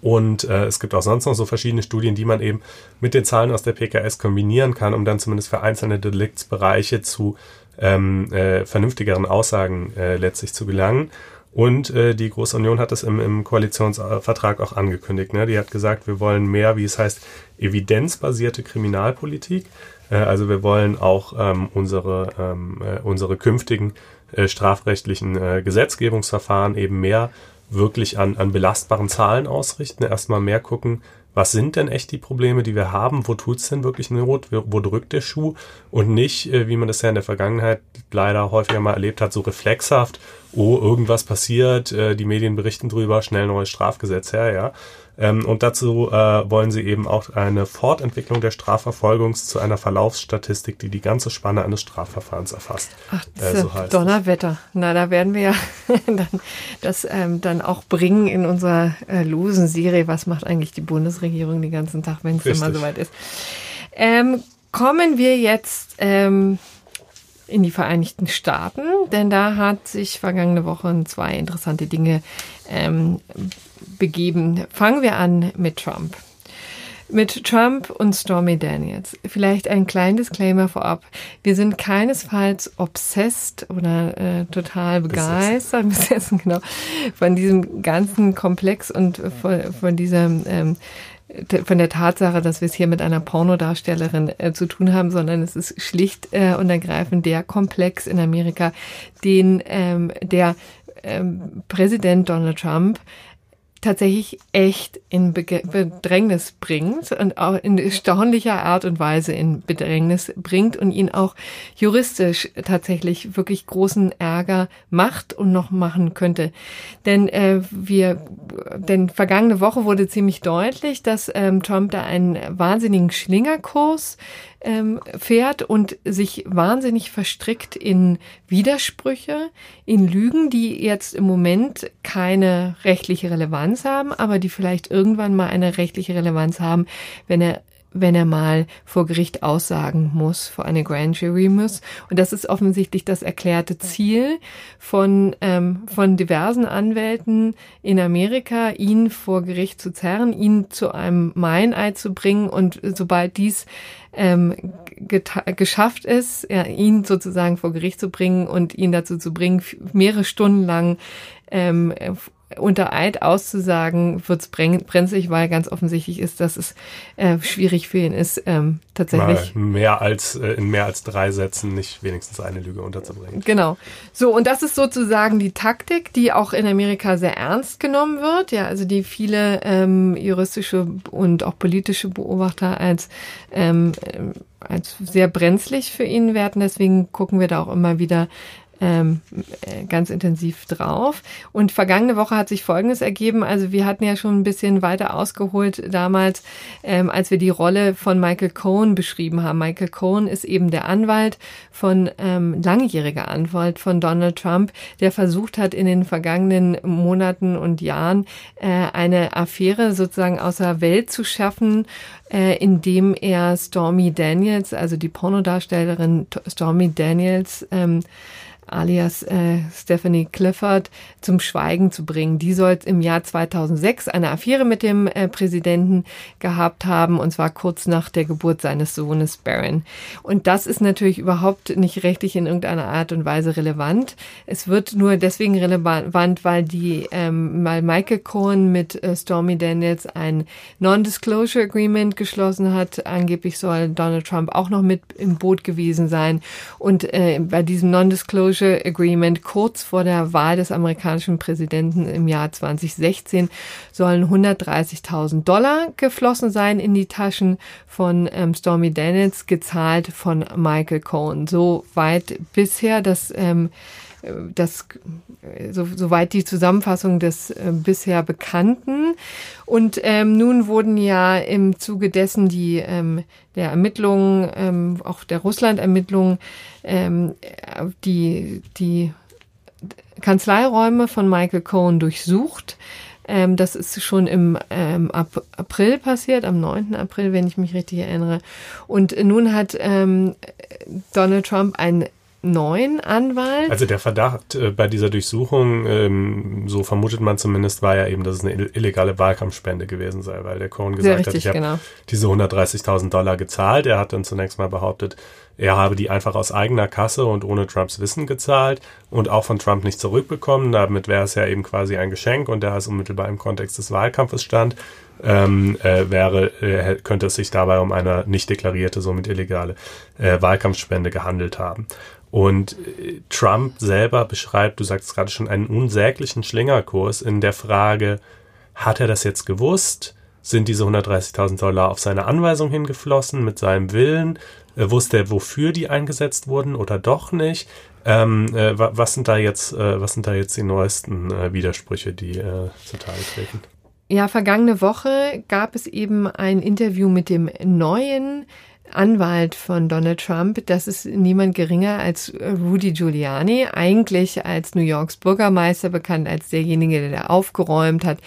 Und äh, es gibt auch sonst noch so verschiedene Studien, die man eben mit den Zahlen aus der PKS kombinieren kann, um dann zumindest für einzelne Deliktsbereiche zu ähm, äh, vernünftigeren Aussagen äh, letztlich zu gelangen. Und äh, die Große Union hat das im, im Koalitionsvertrag auch angekündigt. Ne? Die hat gesagt, wir wollen mehr, wie es heißt, evidenzbasierte Kriminalpolitik. Äh, also wir wollen auch ähm, unsere, ähm, äh, unsere künftigen äh, strafrechtlichen äh, Gesetzgebungsverfahren eben mehr wirklich an, an belastbaren Zahlen ausrichten. Erstmal mehr gucken, was sind denn echt die Probleme, die wir haben, wo tut's denn wirklich Not, wo drückt der Schuh und nicht, äh, wie man das ja in der Vergangenheit leider häufiger mal erlebt hat, so reflexhaft, oh, irgendwas passiert, äh, die Medien berichten drüber, schnell neues Strafgesetz her, ja. Ähm, und dazu äh, wollen sie eben auch eine Fortentwicklung der Strafverfolgungs zu einer Verlaufsstatistik, die die ganze Spanne eines Strafverfahrens erfasst. Ach, äh, so heißt Donnerwetter. Na, da werden wir ja dann das ähm, dann auch bringen in unserer äh, losen Serie. Was macht eigentlich die Bundesregierung den ganzen Tag, wenn es immer soweit ist? Ähm, kommen wir jetzt ähm, in die Vereinigten Staaten, denn da hat sich vergangene Woche zwei interessante Dinge ähm, begeben. Fangen wir an mit Trump. Mit Trump und Stormy Daniels. Vielleicht ein kleines Disclaimer vorab. Wir sind keinesfalls obsessed oder äh, total begeistert, besessen, genau, von diesem ganzen Komplex und von, von diesem ähm, von der Tatsache, dass wir es hier mit einer Pornodarstellerin äh, zu tun haben, sondern es ist schlicht äh, und ergreifend der Komplex in Amerika, den ähm, der ähm, Präsident Donald Trump tatsächlich echt in Bedrängnis bringt und auch in erstaunlicher Art und Weise in Bedrängnis bringt und ihn auch juristisch tatsächlich wirklich großen Ärger macht und noch machen könnte. Denn äh, wir, denn vergangene Woche wurde ziemlich deutlich, dass ähm, Trump da einen wahnsinnigen Schlingerkurs ähm, fährt und sich wahnsinnig verstrickt in Widersprüche, in Lügen, die jetzt im Moment keine rechtliche Relevanz haben, aber die vielleicht irgendwann mal eine rechtliche Relevanz haben, wenn er wenn er mal vor Gericht aussagen muss, vor eine Grand Jury muss. Und das ist offensichtlich das erklärte Ziel von, ähm, von diversen Anwälten in Amerika, ihn vor Gericht zu zerren, ihn zu einem Meineid zu bringen. Und sobald dies ähm, geschafft ist, ja, ihn sozusagen vor Gericht zu bringen und ihn dazu zu bringen, mehrere Stunden lang ähm, unter Eid auszusagen, wird es brenzlig, weil ganz offensichtlich ist, dass es äh, schwierig für ihn ist, ähm, tatsächlich. Mal mehr als äh, in mehr als drei Sätzen nicht wenigstens eine Lüge unterzubringen. Genau. So, und das ist sozusagen die Taktik, die auch in Amerika sehr ernst genommen wird, ja, also die viele ähm, juristische und auch politische Beobachter als ähm, als sehr brenzlig für ihn werten. Deswegen gucken wir da auch immer wieder ähm, äh, ganz intensiv drauf. Und vergangene Woche hat sich Folgendes ergeben. Also wir hatten ja schon ein bisschen weiter ausgeholt damals, ähm, als wir die Rolle von Michael Cohen beschrieben haben. Michael Cohen ist eben der Anwalt von, ähm, langjähriger Anwalt von Donald Trump, der versucht hat, in den vergangenen Monaten und Jahren äh, eine Affäre sozusagen außer Welt zu schaffen, äh, indem er Stormy Daniels, also die Pornodarstellerin Stormy Daniels, ähm, alias äh, Stephanie Clifford zum Schweigen zu bringen. Die soll im Jahr 2006 eine Affäre mit dem äh, Präsidenten gehabt haben, und zwar kurz nach der Geburt seines Sohnes Barron. Und das ist natürlich überhaupt nicht rechtlich in irgendeiner Art und Weise relevant. Es wird nur deswegen relevant, weil die, ähm, weil Michael Cohen mit äh, Stormy Daniels ein Non-Disclosure Agreement geschlossen hat. Angeblich soll Donald Trump auch noch mit im Boot gewesen sein. Und äh, bei diesem Non-Disclosure Non-Disclosure Agreement kurz vor der Wahl des amerikanischen Präsidenten im Jahr 2016 sollen 130.000 Dollar geflossen sein in die Taschen von ähm, Stormy Daniels, gezahlt von Michael Cohen. So weit bisher, dass ähm, das, so, soweit die Zusammenfassung des äh, bisher Bekannten. Und ähm, nun wurden ja im Zuge dessen die ähm, der Ermittlungen, ähm, auch der Russland-Ermittlungen, ähm, die die Kanzleiräume von Michael Cohen durchsucht. Ähm, das ist schon im ähm, April passiert, am 9. April, wenn ich mich richtig erinnere. Und nun hat ähm, Donald Trump ein neuen Anwalt. Also der Verdacht äh, bei dieser Durchsuchung, ähm, so vermutet man zumindest, war ja eben, dass es eine illegale Wahlkampfspende gewesen sei, weil der Cohen gesagt richtig, hat, ich genau. habe diese 130.000 Dollar gezahlt. Er hat dann zunächst mal behauptet, er habe die einfach aus eigener Kasse und ohne Trumps Wissen gezahlt und auch von Trump nicht zurückbekommen. Damit wäre es ja eben quasi ein Geschenk und da es unmittelbar im Kontext des Wahlkampfes stand, ähm, äh, wäre, äh, könnte es sich dabei um eine nicht deklarierte, somit illegale äh, Wahlkampfspende gehandelt haben. Und äh, Trump selber beschreibt, du sagst gerade schon, einen unsäglichen Schlingerkurs in der Frage, hat er das jetzt gewusst? Sind diese 130.000 Dollar auf seine Anweisung hingeflossen mit seinem Willen? Äh, wusste wofür die eingesetzt wurden oder doch nicht? Ähm, äh, was sind da jetzt, äh, was sind da jetzt die neuesten äh, Widersprüche, die äh, zutage treten? Ja, vergangene Woche gab es eben ein Interview mit dem neuen Anwalt von Donald Trump, das ist niemand geringer als Rudy Giuliani, eigentlich als New Yorks Bürgermeister bekannt als derjenige, der aufgeräumt hat,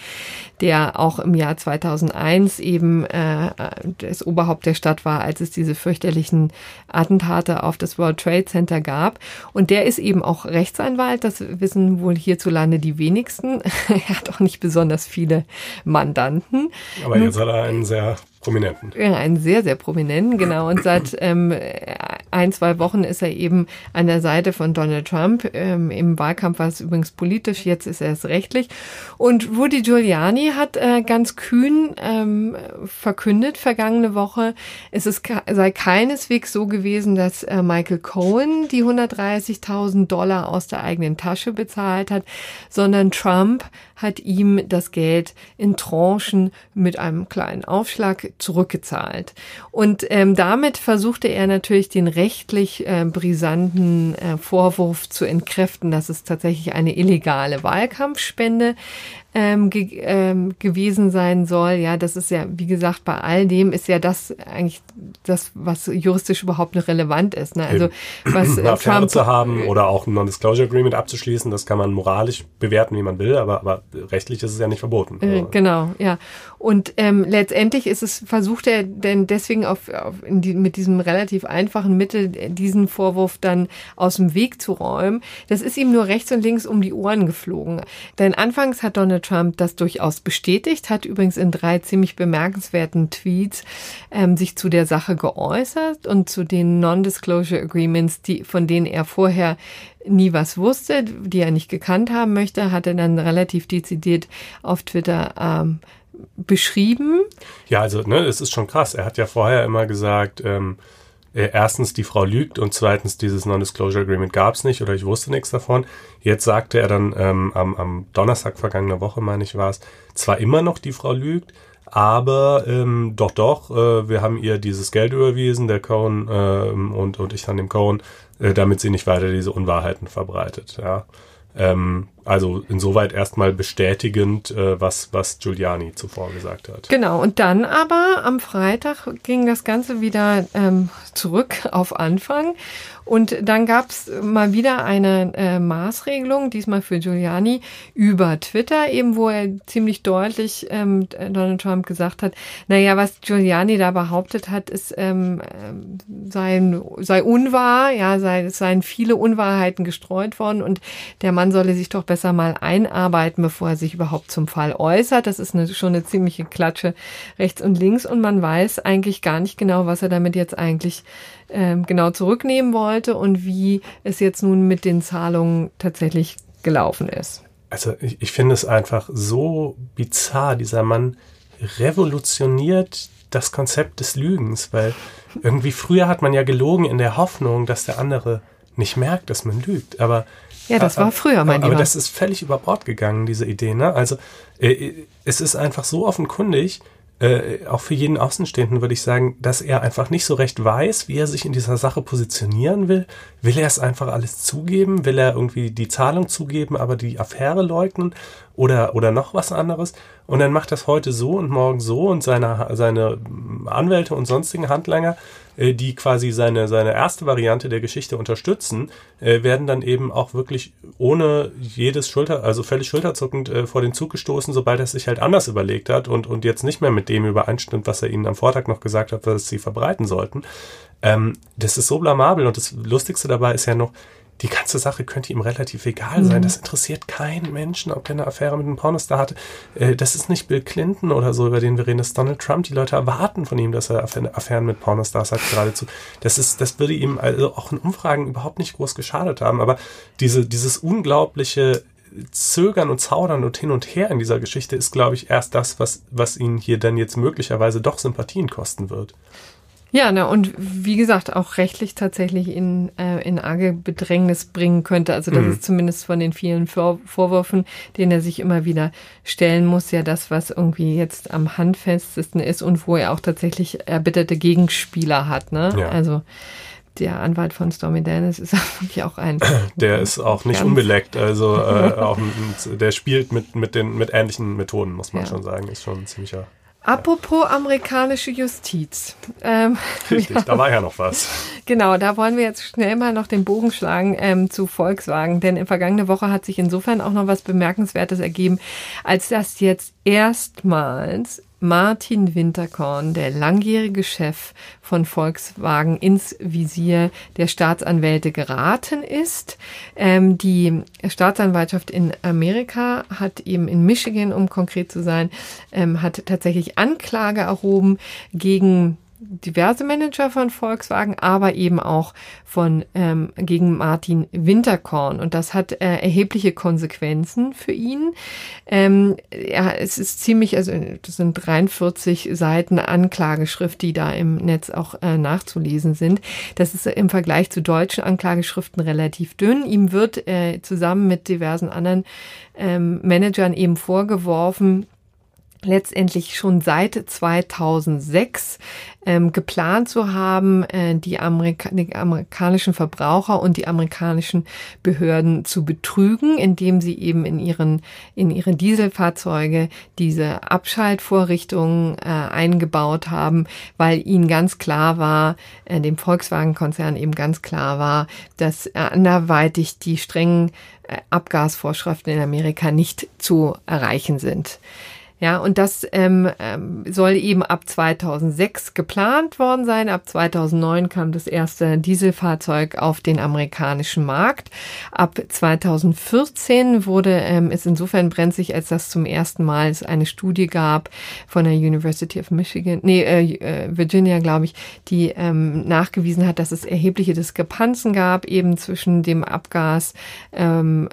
der auch im Jahr 2001 eben äh, das Oberhaupt der Stadt war, als es diese fürchterlichen Attentate auf das World Trade Center gab. Und der ist eben auch Rechtsanwalt, das wissen wohl hierzulande die wenigsten. er hat auch nicht besonders viele Mandanten. Aber jetzt hat er einen sehr prominenten. Ja, einen sehr, sehr prominenten, genau. Und seit ähm, ein, zwei Wochen ist er eben an der Seite von Donald Trump. Ähm, Im Wahlkampf war es übrigens politisch, jetzt ist er es rechtlich. Und Rudy Giuliani hat äh, ganz kühn ähm, verkündet vergangene Woche, es ist, sei keineswegs so gewesen, dass äh, Michael Cohen die 130.000 Dollar aus der eigenen Tasche bezahlt hat, sondern Trump hat ihm das Geld in Tranchen mit einem kleinen Aufschlag zurückgezahlt. Und ähm, damit versuchte er natürlich den rechtlich äh, brisanten äh, Vorwurf zu entkräften, dass es tatsächlich eine illegale Wahlkampfspende ähm, ge ähm, gewesen sein soll. Ja, das ist ja, wie gesagt, bei all dem ist ja das eigentlich das, was juristisch überhaupt nicht relevant ist. Ne? Also was eine Affäre zu haben oder auch ein Non-Disclosure Agreement abzuschließen, das kann man moralisch bewerten, wie man will, aber, aber rechtlich ist es ja nicht verboten. Äh, genau, ja. Und ähm, letztendlich ist es, versucht er denn deswegen auf, auf die, mit diesem relativ einfachen Mittel diesen Vorwurf dann aus dem Weg zu räumen. Das ist ihm nur rechts und links um die Ohren geflogen. Denn anfangs hat Donald Trump das durchaus bestätigt, hat übrigens in drei ziemlich bemerkenswerten Tweets ähm, sich zu der Sache geäußert und zu den Non-Disclosure Agreements, die, von denen er vorher nie was wusste, die er nicht gekannt haben möchte, hat er dann relativ dezidiert auf Twitter ähm, beschrieben. Ja, also ne, es ist schon krass. Er hat ja vorher immer gesagt, ähm, erstens die Frau lügt und zweitens dieses Non-Disclosure Agreement gab es nicht oder ich wusste nichts davon. Jetzt sagte er dann ähm, am, am Donnerstag vergangener Woche, meine ich, war es, zwar immer noch die Frau lügt, aber ähm, doch, doch, äh, wir haben ihr dieses Geld überwiesen, der Cohen äh, und, und ich dann dem Cohen, äh, damit sie nicht weiter diese Unwahrheiten verbreitet. Ja. Ähm, also insoweit erstmal bestätigend, äh, was, was Giuliani zuvor gesagt hat. Genau, und dann aber am Freitag ging das Ganze wieder ähm, zurück auf Anfang. Und dann gab es mal wieder eine äh, Maßregelung, diesmal für Giuliani, über Twitter, eben wo er ziemlich deutlich ähm, Donald Trump gesagt hat, naja, was Giuliani da behauptet hat, ist, ähm, sei, sei unwahr, ja, sei, es seien viele Unwahrheiten gestreut worden und der Mann solle sich doch besser mal einarbeiten, bevor er sich überhaupt zum Fall äußert. Das ist eine, schon eine ziemliche Klatsche rechts und links und man weiß eigentlich gar nicht genau, was er damit jetzt eigentlich ähm, genau zurücknehmen wollte und wie es jetzt nun mit den Zahlungen tatsächlich gelaufen ist. Also ich, ich finde es einfach so bizarr. Dieser Mann revolutioniert das Konzept des Lügens, weil irgendwie früher hat man ja gelogen in der Hoffnung, dass der andere nicht merkt, dass man lügt. Aber ja, das war früher, mein aber, aber das ist völlig über Bord gegangen, diese Idee. Ne? Also äh, es ist einfach so offenkundig, äh, auch für jeden Außenstehenden würde ich sagen, dass er einfach nicht so recht weiß, wie er sich in dieser Sache positionieren will. Will er es einfach alles zugeben? Will er irgendwie die Zahlung zugeben, aber die Affäre leugnen? Oder, oder noch was anderes? Und dann macht das heute so und morgen so und seine, seine Anwälte und sonstigen Handlanger äh, die quasi seine, seine erste Variante der Geschichte unterstützen, äh, werden dann eben auch wirklich ohne jedes Schulter, also völlig schulterzuckend äh, vor den Zug gestoßen, sobald er sich halt anders überlegt hat und, und jetzt nicht mehr mit dem übereinstimmt, was er ihnen am Vortag noch gesagt hat, was sie verbreiten sollten. Ähm, das ist so blamabel und das Lustigste dabei ist ja noch, die ganze Sache könnte ihm relativ egal sein. Mhm. Das interessiert keinen Menschen, ob er eine Affäre mit einem Pornostar hatte. Äh, das ist nicht Bill Clinton oder so, über den wir reden. Das ist Donald Trump. Die Leute erwarten von ihm, dass er Affären mit Pornostars hat geradezu. Das ist, das würde ihm also auch in Umfragen überhaupt nicht groß geschadet haben. Aber diese, dieses unglaubliche Zögern und Zaudern und hin und her in dieser Geschichte ist, glaube ich, erst das, was, was ihn hier dann jetzt möglicherweise doch Sympathien kosten wird. Ja, ne, und wie gesagt, auch rechtlich tatsächlich in, äh, in arge Bedrängnis bringen könnte. Also das mhm. ist zumindest von den vielen Vor Vorwürfen, denen er sich immer wieder stellen muss, ja das, was irgendwie jetzt am handfestesten ist und wo er auch tatsächlich erbitterte Gegenspieler hat. Ne? Ja. Also der Anwalt von Stormy Dennis ist wirklich auch ein. Der ist auch nicht unbeleckt, also äh, auch der spielt mit, mit den mit ähnlichen Methoden, muss man ja. schon sagen. Ist schon ein ziemlicher Apropos amerikanische Justiz. Ähm, Richtig, ja, da war ja noch was. Genau, da wollen wir jetzt schnell mal noch den Bogen schlagen ähm, zu Volkswagen, denn in vergangene Woche hat sich insofern auch noch was Bemerkenswertes ergeben, als dass jetzt erstmals Martin Winterkorn, der langjährige Chef von Volkswagen, ins Visier der Staatsanwälte geraten ist. Ähm, die Staatsanwaltschaft in Amerika hat eben in Michigan, um konkret zu sein, ähm, hat tatsächlich Anklage erhoben gegen diverse Manager von Volkswagen, aber eben auch von ähm, gegen Martin Winterkorn. Und das hat äh, erhebliche Konsequenzen für ihn. Ähm, ja, es ist ziemlich, also das sind 43 Seiten Anklageschrift, die da im Netz auch äh, nachzulesen sind. Das ist im Vergleich zu deutschen Anklageschriften relativ dünn. Ihm wird äh, zusammen mit diversen anderen ähm, Managern eben vorgeworfen, letztendlich schon seit 2006 ähm, geplant zu haben, äh, die, Amerika die amerikanischen Verbraucher und die amerikanischen Behörden zu betrügen, indem sie eben in ihren in ihre Dieselfahrzeuge diese Abschaltvorrichtungen äh, eingebaut haben, weil ihnen ganz klar war, äh, dem Volkswagen-Konzern eben ganz klar war, dass anderweitig die strengen äh, Abgasvorschriften in Amerika nicht zu erreichen sind. Ja, und das ähm, ähm, soll eben ab 2006 geplant worden sein. Ab 2009 kam das erste Dieselfahrzeug auf den amerikanischen Markt. Ab 2014 wurde ähm, es insofern brenzlig, als das zum ersten Mal es eine Studie gab von der University of Michigan, nee, äh, äh, Virginia, glaube ich, die ähm, nachgewiesen hat, dass es erhebliche Diskrepanzen gab, eben zwischen dem Abgas ähm,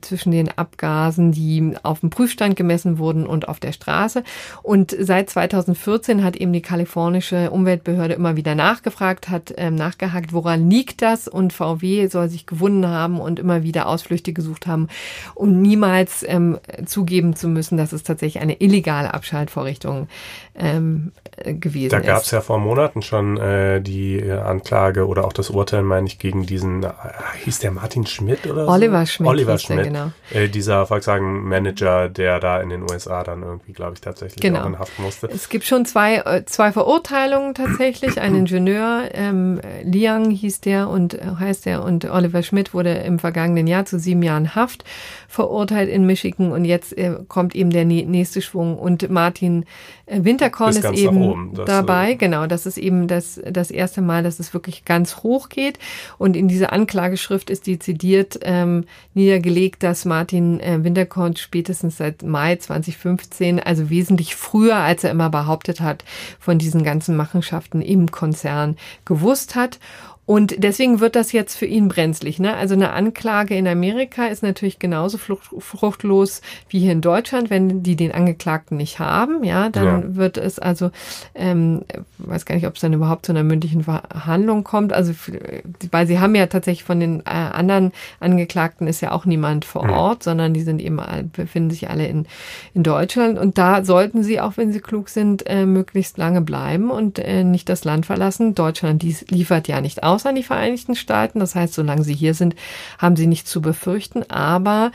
zwischen den Abgasen, die auf dem Prüfstand gemessen wurden und auf der Straße. Und seit 2014 hat eben die kalifornische Umweltbehörde immer wieder nachgefragt, hat ähm, nachgehakt, woran liegt das? Und VW soll sich gewunden haben und immer wieder Ausflüchte gesucht haben, um niemals ähm, zugeben zu müssen, dass es tatsächlich eine illegale Abschaltvorrichtung ähm, gewesen da ist. Da gab es ja vor Monaten schon äh, die äh, Anklage oder auch das Urteil, meine ich, gegen diesen, äh, hieß der Martin Schmidt oder so? Oliver Schmidt. Oliver Schmidt, genau. Äh, dieser Volkswagen-Manager, der da in den USA dann irgendwie, glaube ich, tatsächlich genau. auch in Haft musste. Es gibt schon zwei, äh, zwei Verurteilungen tatsächlich. Ein Ingenieur, ähm, Liang hieß der und äh, heißt der und Oliver Schmidt wurde im vergangenen Jahr zu sieben Jahren Haft verurteilt in Michigan und jetzt äh, kommt eben der nächste Schwung. Und Martin äh, Winterkorn ist, ist eben das, dabei. Äh, genau, das ist eben das, das erste Mal, dass es wirklich ganz hoch geht. Und in dieser Anklageschrift ist dezidiert ähm, niedergelegt, dass Martin äh, Winterkorn spätestens seit Mai 2015, also wesentlich früher, als er immer behauptet hat, von diesen ganzen Machenschaften im Konzern gewusst hat Und deswegen wird das jetzt für ihn brenzlig. Ne? Also eine Anklage in Amerika ist natürlich genauso fruchtlos wie hier in Deutschland, wenn die den Angeklagten nicht haben. Ja, dann ja. wird es also, ähm, weiß gar nicht, ob es dann überhaupt zu einer mündlichen Verhandlung kommt. Also, weil sie haben ja tatsächlich von den äh, anderen Angeklagten ist ja auch niemand vor mhm. Ort, sondern die sind eben befinden sich alle in in Deutschland. Und da sollten sie auch, wenn sie klug sind, äh, möglichst lange bleiben und äh, nicht das Land verlassen. Deutschland dies liefert ja nicht aus raus an die Vereinigten Staaten. Das heißt, solange sie hier sind, haben sie nichts zu befürchten. Aber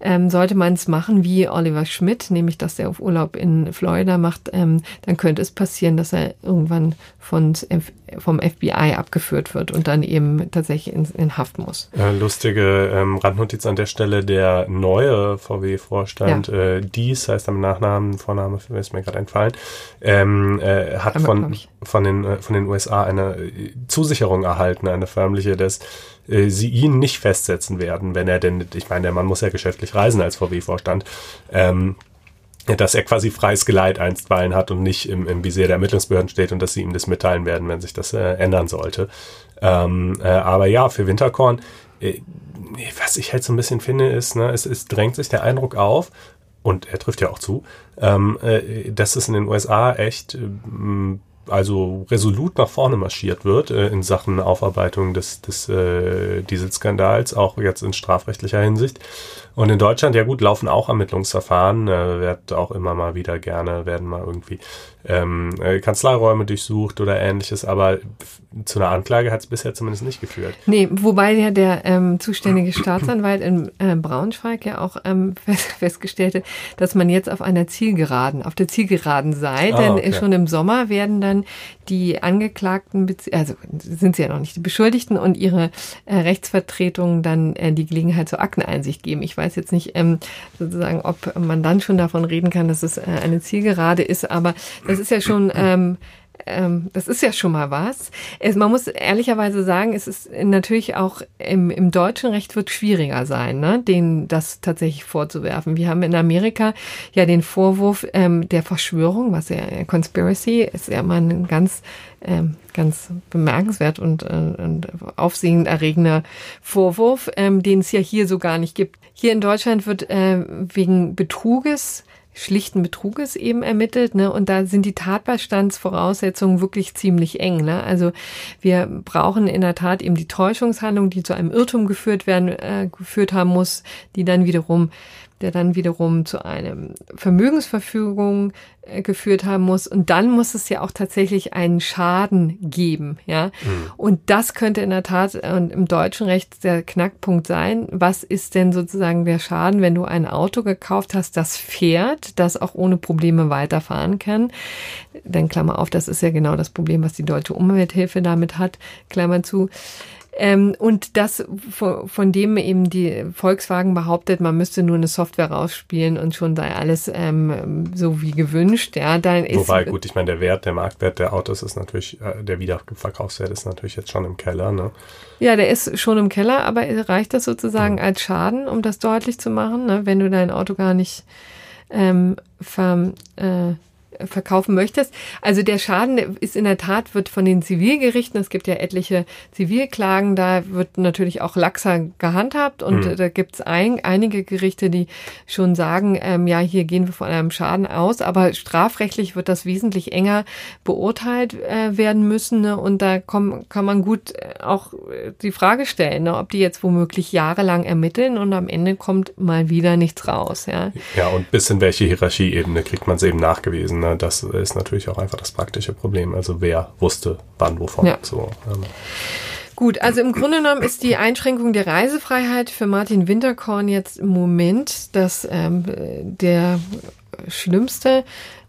ähm, sollte man es machen wie Oliver Schmidt, nämlich dass er auf Urlaub in Florida macht, ähm, dann könnte es passieren, dass er irgendwann von, vom FBI abgeführt wird und dann eben tatsächlich in, in Haft muss. Äh, lustige ähm, Randnotiz an der Stelle, der neue VW-Vorstand, ja. äh, dies heißt am Nachnamen, Vorname ist mir gerade entfallen, ähm, äh, hat von, von, den, äh, von den USA eine Zusicherung erhalten, eine förmliche, dass äh, sie ihn nicht festsetzen werden, wenn er denn, ich meine, der Mann muss ja geschäftlich reisen als VW-Vorstand, ähm, dass er quasi freies Geleit einstweilen hat und nicht im, im Visier der Ermittlungsbehörden steht und dass sie ihm das mitteilen werden, wenn sich das äh, ändern sollte. Ähm, äh, aber ja, für Winterkorn, äh, was ich halt so ein bisschen finde, ist, ne, es, es drängt sich der Eindruck auf, und er trifft ja auch zu, ähm, äh, dass es in den USA echt äh, also resolut nach vorne marschiert wird äh, in Sachen Aufarbeitung des, des äh, Dieselskandals, auch jetzt in strafrechtlicher Hinsicht. Und in Deutschland, ja gut, laufen auch Ermittlungsverfahren, äh, wird auch immer mal wieder gerne, werden mal irgendwie ähm, äh, Kanzleiräume durchsucht oder ähnliches, aber zu einer Anklage hat es bisher zumindest nicht geführt. Nee, wobei ja der ähm, zuständige Staatsanwalt in äh, Braunschweig ja auch ähm, fest, festgestellte, dass man jetzt auf einer Zielgeraden, auf der Zielgeraden sei, ah, denn okay. schon im Sommer werden dann die Angeklagten, also sind sie ja noch nicht die Beschuldigten und ihre äh, Rechtsvertretungen dann äh, die Gelegenheit zur Akteneinsicht geben. Ich weiß jetzt nicht ähm, sozusagen, ob man dann schon davon reden kann, dass es äh, eine Zielgerade ist, aber das ist ja schon ähm, ähm, das ist ja schon mal was. Es, man muss ehrlicherweise sagen, es ist natürlich auch im, im deutschen Recht wird schwieriger sein, ne, denen das tatsächlich vorzuwerfen. Wir haben in Amerika ja den Vorwurf ähm, der Verschwörung, was ja äh, Conspiracy ist ja mal ein ganz ähm, ganz bemerkenswert und, äh, und aufsehenerregender Vorwurf, ähm, den es ja hier so gar nicht gibt. Hier in Deutschland wird äh, wegen Betruges schlichten Betruges eben ermittelt, ne? Und da sind die Tatbestandsvoraussetzungen wirklich ziemlich eng, ne? Also wir brauchen in der Tat eben die Täuschungshandlung, die zu einem Irrtum geführt werden, äh, geführt haben muss, die dann wiederum der dann wiederum zu einem Vermögensverfügung äh, geführt haben muss. Und dann muss es ja auch tatsächlich einen Schaden geben, ja. Mhm. Und das könnte in der Tat und im deutschen Recht der Knackpunkt sein. Was ist denn sozusagen der Schaden, wenn du ein Auto gekauft hast, das fährt, das auch ohne Probleme weiterfahren kann? Dann Klammer auf, das ist ja genau das Problem, was die deutsche Umwelthilfe damit hat, Klammer zu. Ähm, und das, von, von, dem eben die Volkswagen behauptet, man müsste nur eine Software rausspielen und schon sei alles ähm, so wie gewünscht. Ja, dann ist Wobei, gut, ich meine, der Wert, der Marktwert der Autos ist natürlich, äh, der Wiederverkaufswert ist natürlich jetzt schon im Keller, ne? Ja, der ist schon im Keller, aber reicht das sozusagen mhm. als Schaden, um das deutlich zu machen, ne? wenn du dein Auto gar nicht ähm, ver, äh, verkaufen möchtest. Also der Schaden ist in der Tat, wird von den Zivilgerichten, es gibt ja etliche Zivilklagen, da wird natürlich auch laxer gehandhabt und mhm. da gibt es ein, einige Gerichte, die schon sagen, ähm, ja, hier gehen wir von einem Schaden aus, aber strafrechtlich wird das wesentlich enger beurteilt äh, werden müssen ne? und da komm, kann man gut äh, auch äh, die Frage stellen, ne? ob die jetzt womöglich jahrelang ermitteln und am Ende kommt mal wieder nichts raus. Ja, ja und bis in welche Hierarchieebene kriegt man es eben nachgewiesen. Ne? das ist natürlich auch einfach das praktische Problem. Also wer wusste wann, wovon. Ja. So, ähm. Gut, also im Grunde genommen ist die Einschränkung der Reisefreiheit für Martin Winterkorn jetzt im Moment das ähm, der schlimmste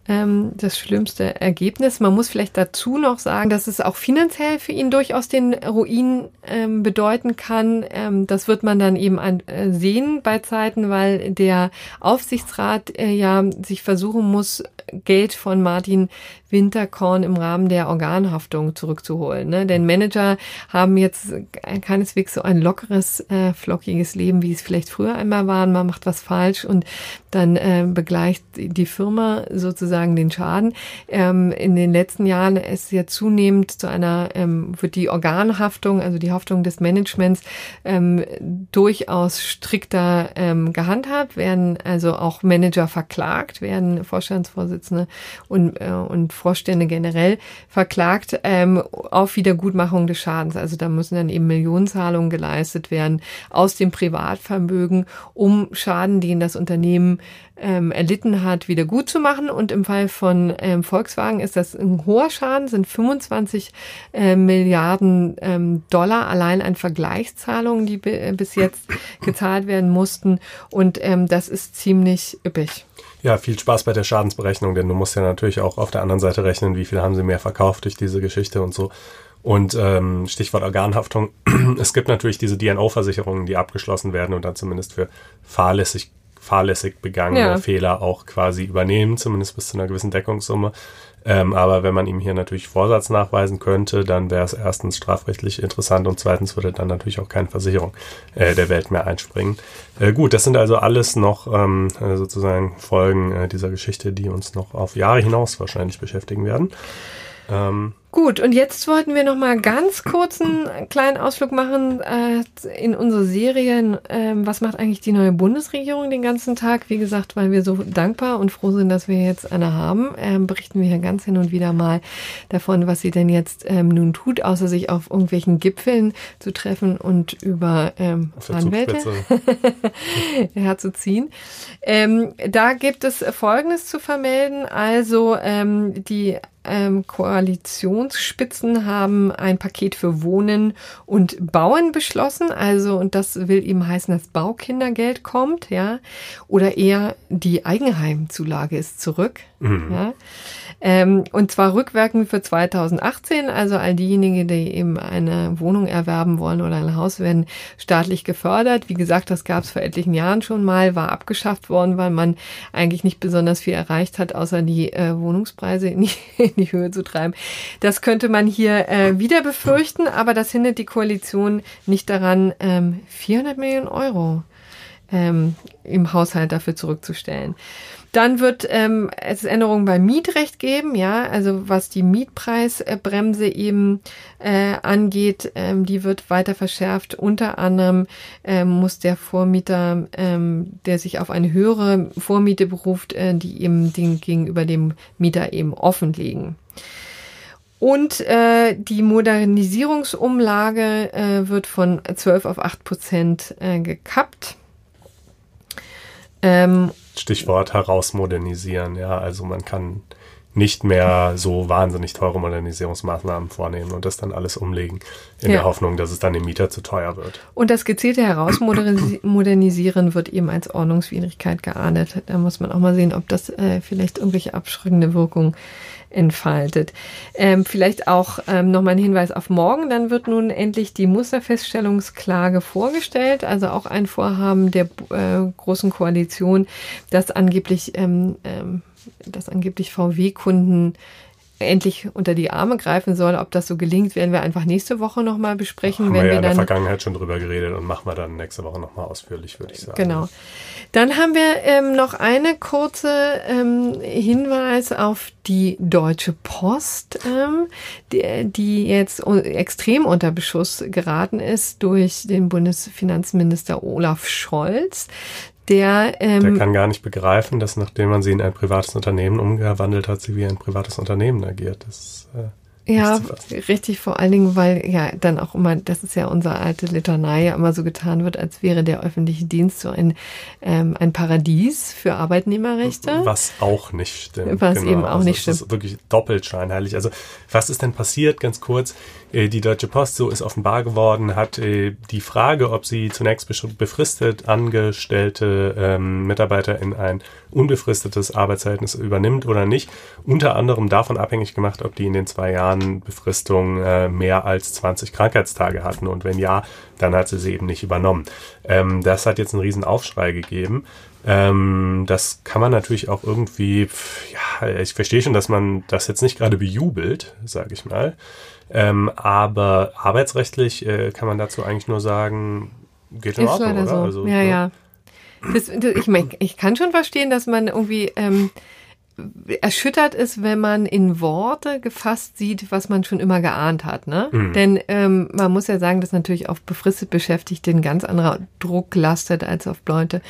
ähm, das schlimmste Ergebnis. Man muss vielleicht dazu noch sagen, dass es auch finanziell für ihn durchaus den Ruin ähm, bedeuten kann. Ähm, das wird man dann eben an, äh, sehen bei Zeiten, weil der Aufsichtsrat äh, ja sich versuchen muss, Geld von Martin Winterkorn im Rahmen der Organhaftung zurückzuholen. Ne? Denn Manager haben jetzt keineswegs so ein lockeres, äh, flockiges Leben, wie es vielleicht früher einmal war. Man macht was falsch und dann äh, begleicht die Firma sozusagen den Schaden. Ähm, in den letzten Jahren ist ja zunehmend zu einer, ähm, wird die Organhaftung, also die Haftung des Managements, ähm, durchaus strikter ähm, gehandhabt, werden also auch Manager verklagt, werden Vorstandsvorsitzende und, äh, und Vorstände generell verklagt ähm, auf Wiedergutmachung des Schadens. Also da müssen dann eben Millionenzahlungen geleistet werden aus dem Privatvermögen, um Schaden, den das Unternehmen ähm, erlitten hat, wieder gut zu machen. Und im Fall von ähm, Volkswagen ist das ein hoher Schaden, sind 25 äh, Milliarden ähm, Dollar allein an Vergleichszahlungen, die bis jetzt gezahlt werden mussten. Und ähm, das ist ziemlich üppig. Ja, viel Spaß bei der Schadensberechnung, denn du musst ja natürlich auch auf der anderen Seite rechnen, wie viel haben sie mehr verkauft durch diese Geschichte und so. Und ähm, Stichwort Organhaftung. es gibt natürlich diese DNO-Versicherungen, die abgeschlossen werden und dann zumindest für fahrlässig fahrlässig begangene ja. Fehler auch quasi übernehmen, zumindest bis zu einer gewissen Deckungssumme. Ähm, aber wenn man ihm hier natürlich Vorsatz nachweisen könnte, dann wäre es erstens strafrechtlich interessant und zweitens würde dann natürlich auch keine Versicherung äh, der Welt mehr einspringen. Äh, gut, das sind also alles noch ähm, äh, sozusagen Folgen äh, dieser Geschichte, die uns noch auf Jahre hinaus wahrscheinlich beschäftigen werden. Ähm, Gut, und jetzt wollten wir noch mal ganz kurz einen kleinen Ausflug machen äh, in unsere Serien. Ähm, was macht eigentlich die neue Bundesregierung den ganzen Tag? Wie gesagt, weil wir so dankbar und froh sind, dass wir jetzt eine haben, ähm, berichten wir hier ganz hin und wieder mal davon, was sie denn jetzt ähm, nun tut, außer sich auf irgendwelchen Gipfeln zu treffen und über ähm, Anwälte herzuziehen. Ähm, da gibt es Folgendes zu vermelden. Also ähm, die ähm, Koalitionsspitzen haben ein Paket für Wohnen und Bauen beschlossen. Also, und das will eben heißen, dass Baukindergeld kommt, ja. Oder eher die Eigenheimzulage ist zurück. Mhm. Ja. Ähm, und zwar rückwirkend für 2018. Also all diejenigen, die eben eine Wohnung erwerben wollen oder ein Haus, werden staatlich gefördert. Wie gesagt, das gab es vor etlichen Jahren schon mal, war abgeschafft worden, weil man eigentlich nicht besonders viel erreicht hat, außer die äh, Wohnungspreise in die, in die, Höhe zu treiben. Das könnte man hier äh, wieder befürchten, aber das hindert die Koalition nicht daran, ähm, 400 Millionen Euro ähm, im Haushalt dafür zurückzustellen. Dann wird ähm, es Änderungen beim Mietrecht geben, ja, also was die Mietpreisbremse eben äh, angeht, ähm, die wird weiter verschärft. Unter anderem ähm, muss der Vormieter, ähm, der sich auf eine höhere Vormiete beruft, äh, die eben den gegenüber dem Mieter eben offen liegen. Und äh, die Modernisierungsumlage äh, wird von 12 auf 8 Prozent äh, gekappt. Ähm, Stichwort herausmodernisieren, ja. Also man kann nicht mehr so wahnsinnig teure Modernisierungsmaßnahmen vornehmen und das dann alles umlegen, in ja. der Hoffnung, dass es dann dem Mieter zu teuer wird. Und das gezielte Herausmodernisieren wird eben als Ordnungswidrigkeit geahndet. Da muss man auch mal sehen, ob das äh, vielleicht irgendwelche abschreckende Wirkung entfaltet. Ähm, vielleicht auch ähm, nochmal ein Hinweis auf morgen. Dann wird nun endlich die Musterfeststellungsklage vorgestellt. Also auch ein Vorhaben der äh, Großen Koalition, das angeblich, ähm, ähm, dass angeblich VW-Kunden endlich unter die Arme greifen soll. Ob das so gelingt, werden wir einfach nächste Woche nochmal besprechen. Haben wenn wir, ja in der Vergangenheit schon drüber geredet und machen wir dann nächste Woche nochmal ausführlich, würde ich sagen. Genau. Dann haben wir ähm, noch eine kurze ähm, Hinweis auf die Deutsche Post, ähm, die, die jetzt extrem unter Beschuss geraten ist durch den Bundesfinanzminister Olaf Scholz. Der, ähm, der kann gar nicht begreifen, dass nachdem man sie in ein privates Unternehmen umgewandelt hat, sie wie ein privates Unternehmen agiert. Das, äh ja, richtig, vor allen Dingen, weil ja dann auch immer, das ist ja unsere alte Litanei, ja immer so getan wird, als wäre der öffentliche Dienst so ein, ähm, ein Paradies für Arbeitnehmerrechte. Was auch nicht stimmt. Was genau. eben auch also nicht stimmt. Das ist wirklich doppelt scheinheilig. Also was ist denn passiert, ganz kurz? Äh, die Deutsche Post, so ist offenbar geworden, hat äh, die Frage, ob sie zunächst befristet angestellte ähm, Mitarbeiter in ein unbefristetes Arbeitsverhältnis übernimmt oder nicht, unter anderem davon abhängig gemacht, ob die in den zwei Jahren Befristung äh, mehr als 20 Krankheitstage hatten. Und wenn ja, dann hat sie sie eben nicht übernommen. Ähm, das hat jetzt einen riesen Aufschrei gegeben. Ähm, das kann man natürlich auch irgendwie, ja, ich verstehe schon, dass man das jetzt nicht gerade bejubelt, sage ich mal. Ähm, aber arbeitsrechtlich äh, kann man dazu eigentlich nur sagen, geht in Ordnung, oder? So. Also, ja, ne? ja. Das, das, ich, mein, ich kann schon verstehen, dass man irgendwie ähm, erschüttert ist, wenn man in Worte gefasst sieht, was man schon immer geahnt hat. Ne? Mhm. Denn ähm, man muss ja sagen, dass natürlich auf befristet Beschäftigte ein ganz anderer Druck lastet als auf Leute,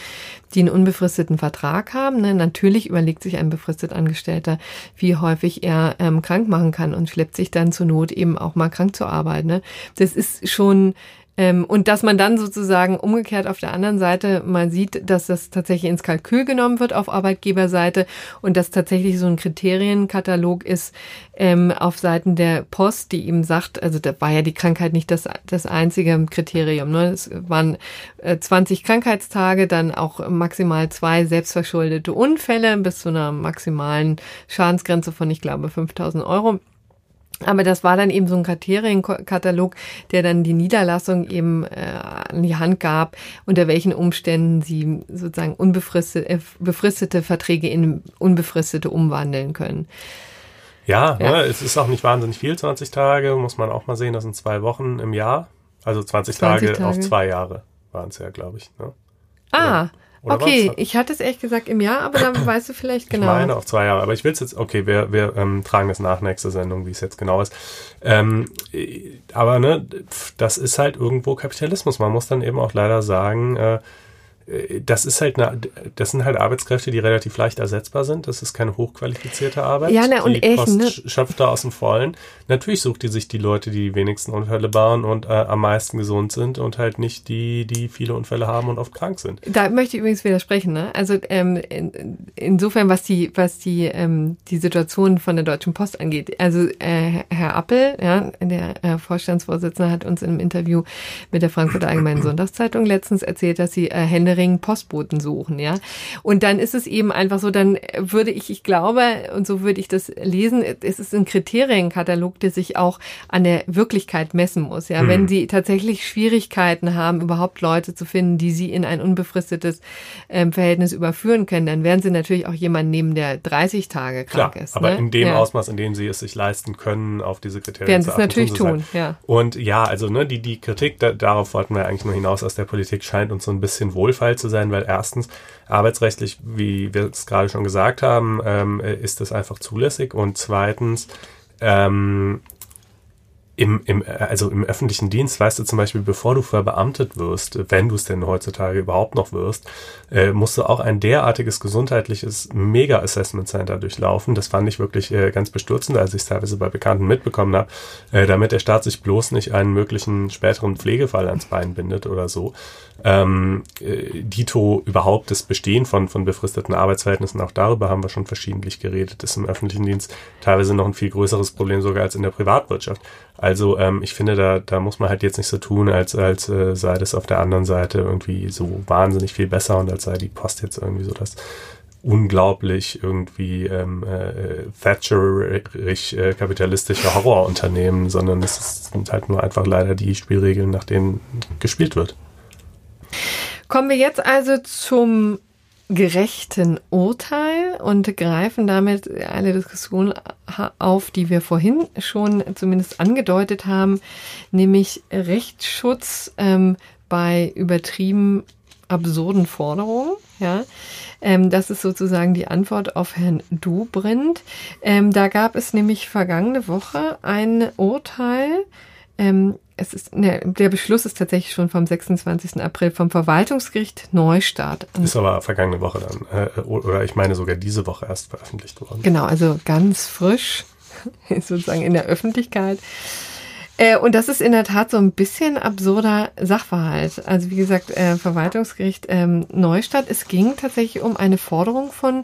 die einen unbefristeten Vertrag haben. Ne? Natürlich überlegt sich ein befristet Angestellter, wie häufig er ähm, krank machen kann und schleppt sich dann zur Not eben auch mal krank zur Arbeit. Ne? Das ist schon ähm, und dass man dann sozusagen umgekehrt auf der anderen Seite mal sieht, dass das tatsächlich ins Kalkül genommen wird auf Arbeitgeberseite und dass tatsächlich so ein Kriterienkatalog ist ähm, auf Seiten der Post, die ihm sagt, also da war ja die Krankheit nicht das, das einzige Kriterium. Ne? Es waren äh, 20 Krankheitstage, dann auch maximal zwei selbstverschuldete Unfälle bis zu einer maximalen Schadensgrenze von, ich glaube, 5000 Euro. Aber das war dann eben so ein Kriterienkatalog, der dann die Niederlassung eben äh, an die Hand gab, unter welchen Umständen sie sozusagen unbefristete äh, befristete Verträge in unbefristete umwandeln können. Ja, ja. Ne, es ist auch nicht wahnsinnig viel, 20 Tage, muss man auch mal sehen, das sind zwei Wochen im Jahr. Also 20, 20 Tage, Tage, auf zwei Jahre waren es ja, glaube ich. Ne? Ah, ja. Oder okay, ich hatte es echt gesagt im Jahr, aber dann weißt du vielleicht genau. Ich meine auf zwei Jahre, aber ich will es jetzt, okay, wir, wir ähm, tragen das nach nächste Sendung, wie es jetzt genau ist. Ähm, aber ne, das ist halt irgendwo Kapitalismus. Man muss dann eben auch leider sagen, äh, äh, das ist halt eine, das sind halt Arbeitskräfte, die relativ leicht ersetzbar sind. Das ist keine hochqualifizierte Arbeit. Ja, ne, und die echt, Post ne? schöpft da aus dem Vollen. Natürlich sucht die sich die Leute, die die wenigsten Unfälle bauen und äh, am meisten gesund sind und halt nicht die, die viele Unfälle haben und oft krank sind. Da möchte ich übrigens widersprechen. Ne? Also ähm, in, insofern, was die, was die, ähm, die Situation von der Deutschen Post angeht. Also äh, Herr Appel, ja, der äh, Vorstandsvorsitzende, hat uns im Interview mit der Frankfurter Allgemeinen Sonntagszeitung letztens erzählt, dass sie äh, Hände händeringend Postboten suchen, ja. Und dann ist es eben einfach so, dann würde ich, ich glaube, und so würde ich das lesen, es ist ein Kriterienkatalog, der sich auch an der Wirklichkeit messen muss, ja. Mhm. Wenn sie tatsächlich Schwierigkeiten haben, überhaupt Leute zu finden, die sie in ein unbefristetes ähm, Verhältnis überführen können, dann werden sie natürlich auch jemanden nehmen, der 30 Tage krank Klar, ist. Aber ne? in dem ja. Ausmaß, in dem sie es sich leisten können, auf diese Kriterien werden zu achten. Werden sie es natürlich tun, ja. Und ja, also ne, die, die Kritik, da, darauf wollten wir eigentlich nur hinaus aus der Politik, scheint uns so ein bisschen wohlfeil Fall zu sein, weil erstens arbeitsrechtlich, wie wir es gerade schon gesagt haben, ähm, ist das einfach zulässig und zweitens ähm, im, im, also im öffentlichen Dienst, weißt du zum Beispiel, bevor du verbeamtet wirst, wenn du es denn heutzutage überhaupt noch wirst, äh, musst du auch ein derartiges gesundheitliches Mega-Assessment Center durchlaufen. Das fand ich wirklich äh, ganz bestürzend, als ich es teilweise bei Bekannten mitbekommen habe, äh, damit der Staat sich bloß nicht einen möglichen späteren Pflegefall ans Bein bindet oder so. Ähm, äh, Dito überhaupt das Bestehen von, von befristeten Arbeitsverhältnissen, auch darüber haben wir schon verschiedentlich geredet, ist im öffentlichen Dienst teilweise noch ein viel größeres Problem sogar als in der Privatwirtschaft. Also ähm, ich finde, da, da muss man halt jetzt nicht so tun, als, als äh, sei das auf der anderen Seite irgendwie so wahnsinnig viel besser und als sei die Post jetzt irgendwie so das unglaublich irgendwie ähm, äh, Thatcherisch äh, kapitalistische Horrorunternehmen, sondern es sind halt nur einfach leider die Spielregeln, nach denen gespielt wird. Kommen wir jetzt also zum gerechten Urteil und greifen damit eine Diskussion auf, die wir vorhin schon zumindest angedeutet haben, nämlich Rechtsschutz ähm, bei übertrieben absurden Forderungen. Ja, ähm, das ist sozusagen die Antwort auf Herrn Dobrindt. Ähm, da gab es nämlich vergangene Woche ein Urteil ähm, es ist, ne, der Beschluss ist tatsächlich schon vom 26. April vom Verwaltungsgericht Neustadt. Ist aber vergangene Woche dann, äh, oder ich meine sogar diese Woche erst veröffentlicht worden. Genau, also ganz frisch, sozusagen in der Öffentlichkeit. Äh, und das ist in der Tat so ein bisschen absurder Sachverhalt. Also wie gesagt, äh, Verwaltungsgericht ähm, Neustadt. Es ging tatsächlich um eine Forderung von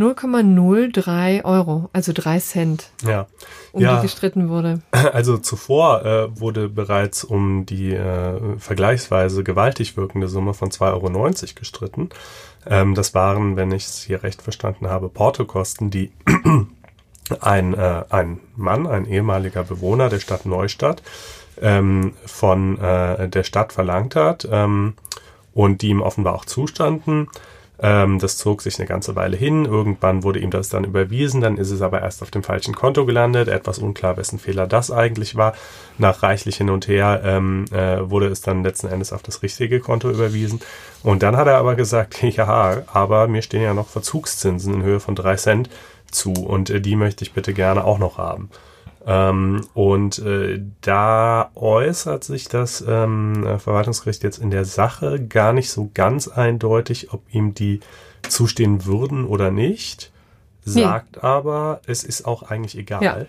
0,03 Euro, also drei Cent, ja. um ja. die gestritten wurde. Also zuvor äh, wurde bereits um die äh, vergleichsweise gewaltig wirkende Summe von 2,90 Euro gestritten. Ähm, das waren, wenn ich es hier recht verstanden habe, Portokosten, die ein, äh, ein Mann, ein ehemaliger Bewohner der Stadt Neustadt, ähm, von äh, der Stadt verlangt hat ähm, und die ihm offenbar auch zustanden Ähm, das zog sich eine ganze Weile hin. Irgendwann wurde ihm das dann überwiesen, dann ist es aber erst auf dem falschen Konto gelandet. Etwas unklar, wessen Fehler das eigentlich war. Nach reichlich hin und her ähm, äh, wurde es dann letzten Endes auf das richtige Konto überwiesen. Und dann hat er aber gesagt, ja, aber mir stehen ja noch Verzugszinsen in Höhe von drei Cent zu und äh, die möchte ich bitte gerne auch noch haben. Ähm, und äh, da äußert sich das ähm, Verwaltungsgericht jetzt in der Sache gar nicht so ganz eindeutig, ob ihm die zustehen würden oder nicht, sagt nee. aber, es ist auch eigentlich egal. Ja.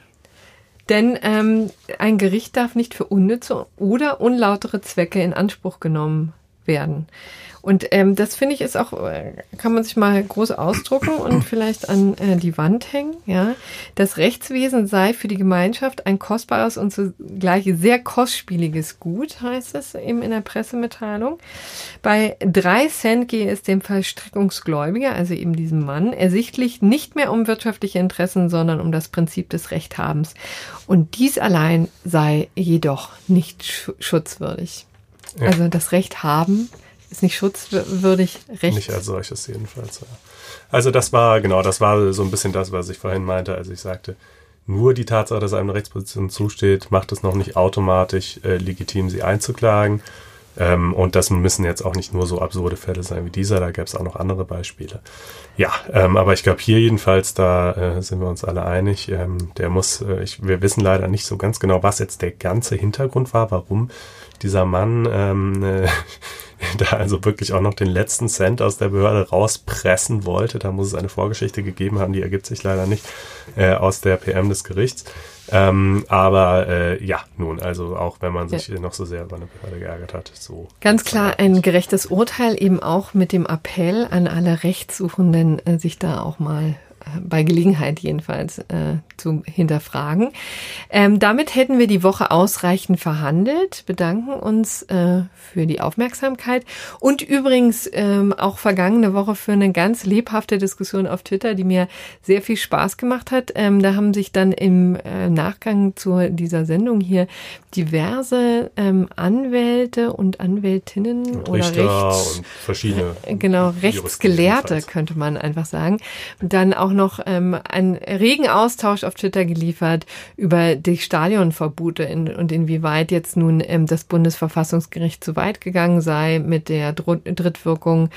Denn ähm, ein Gericht darf nicht für unnütze oder unlautere Zwecke in Anspruch genommen werden. Und ähm, das finde ich ist auch, äh, kann man sich mal groß ausdrucken und vielleicht an äh, die Wand hängen. Ja, das Rechtswesen sei für die Gemeinschaft ein kostbares und zugleich sehr kostspieliges Gut, heißt es eben in der Pressemitteilung. Bei drei Cent gehe es dem Verstrickungsgläubiger, also eben diesem Mann, ersichtlich nicht mehr um wirtschaftliche Interessen, sondern um das Prinzip des Rechthabens. Und dies allein sei jedoch nicht schutzwürdig. Ja. Also das Recht haben ist nicht schutzwürdig recht. Nicht als solches jedenfalls. Ja. Also das war, genau, das war so ein bisschen das, was ich vorhin meinte, als ich sagte, nur die Tatsache, dass einem eine Rechtsposition zusteht, macht es noch nicht automatisch äh, legitim, sie einzuklagen. Ähm, und das müssen jetzt auch nicht nur so absurde Fälle sein wie dieser, da gäbe es auch noch andere Beispiele. Ja, ähm, aber ich glaube hier jedenfalls, da äh, sind wir uns alle einig, ähm, der muss, äh, ich, wir wissen leider nicht so ganz genau, was jetzt der ganze Hintergrund war, warum dieser Mann ähm, äh, da also wirklich auch noch den letzten Cent aus der Behörde rauspressen wollte. Da muss es eine Vorgeschichte gegeben haben, die ergibt sich leider nicht äh, aus der PM des Gerichts. Ähm, aber äh, ja, nun, also auch wenn man sich ja. noch so sehr über eine Behörde geärgert hat, so. Ganz klar ein gerechtes Urteil, eben auch mit dem Appell an alle Rechtssuchenden, äh, sich da auch mal bei Gelegenheit jedenfalls äh, zu hinterfragen. Ähm, damit hätten wir die Woche ausreichend verhandelt, bedanken uns äh, für die Aufmerksamkeit und übrigens ähm, auch vergangene Woche für eine ganz lebhafte Diskussion auf Twitter, die mir sehr viel Spaß gemacht hat. Ähm, da haben sich dann im äh, Nachgang zu dieser Sendung hier diverse ähm, Anwälte und Anwältinnen und oder Rechts, und verschiedene genau Rechtsgelehrte könnte man einfach sagen, dann auch noch ähm, einen regen Austausch auf Twitter geliefert über die Stadionverbote in, und inwieweit jetzt nun ähm, das Bundesverfassungsgericht zu weit gegangen sei mit der Drittwirkung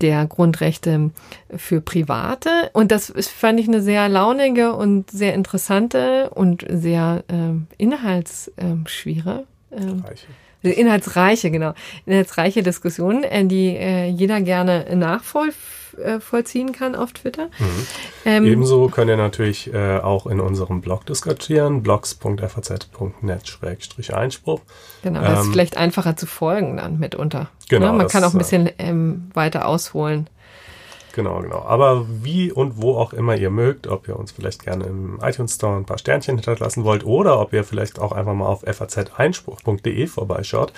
der Grundrechte für Private. Und das fand ich eine sehr launige und sehr interessante und sehr ähm, inhaltsschwere. Ähm, Inhaltsreiche, genau. Inhaltsreiche Diskussion, äh, die äh, jeder gerne nachvollziehen kann auf Twitter. Mhm. Ähm, Ebenso könnt ihr natürlich äh, auch in unserem Blog diskutieren, blogs.faz.net-einspruch. Genau, das ähm, ist vielleicht einfacher zu folgen dann mitunter. Genau. Ne? Man kann auch ein bisschen ähm, weiter ausholen. Genau, genau. Aber wie und wo auch immer ihr mögt, ob ihr uns vielleicht gerne im iTunes Store ein paar Sternchen hinterlassen wollt oder ob ihr vielleicht auch einfach mal auf faz-einspruch.de vorbeischaut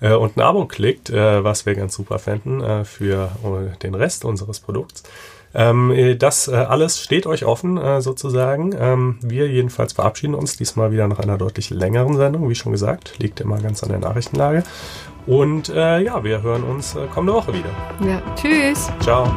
äh, und ein Abo klickt, äh, was wir ganz super fänden äh, für äh, den Rest unseres Produkts. Ähm, äh, das äh, alles steht euch offen, sozusagen. Ähm, wir jedenfalls verabschieden uns diesmal wieder nach einer deutlich längeren Sendung, wie schon gesagt. Liegt immer ganz an der Nachrichtenlage. Und ja, wir hören uns kommende Woche wieder. Ja, tschüss. Ciao.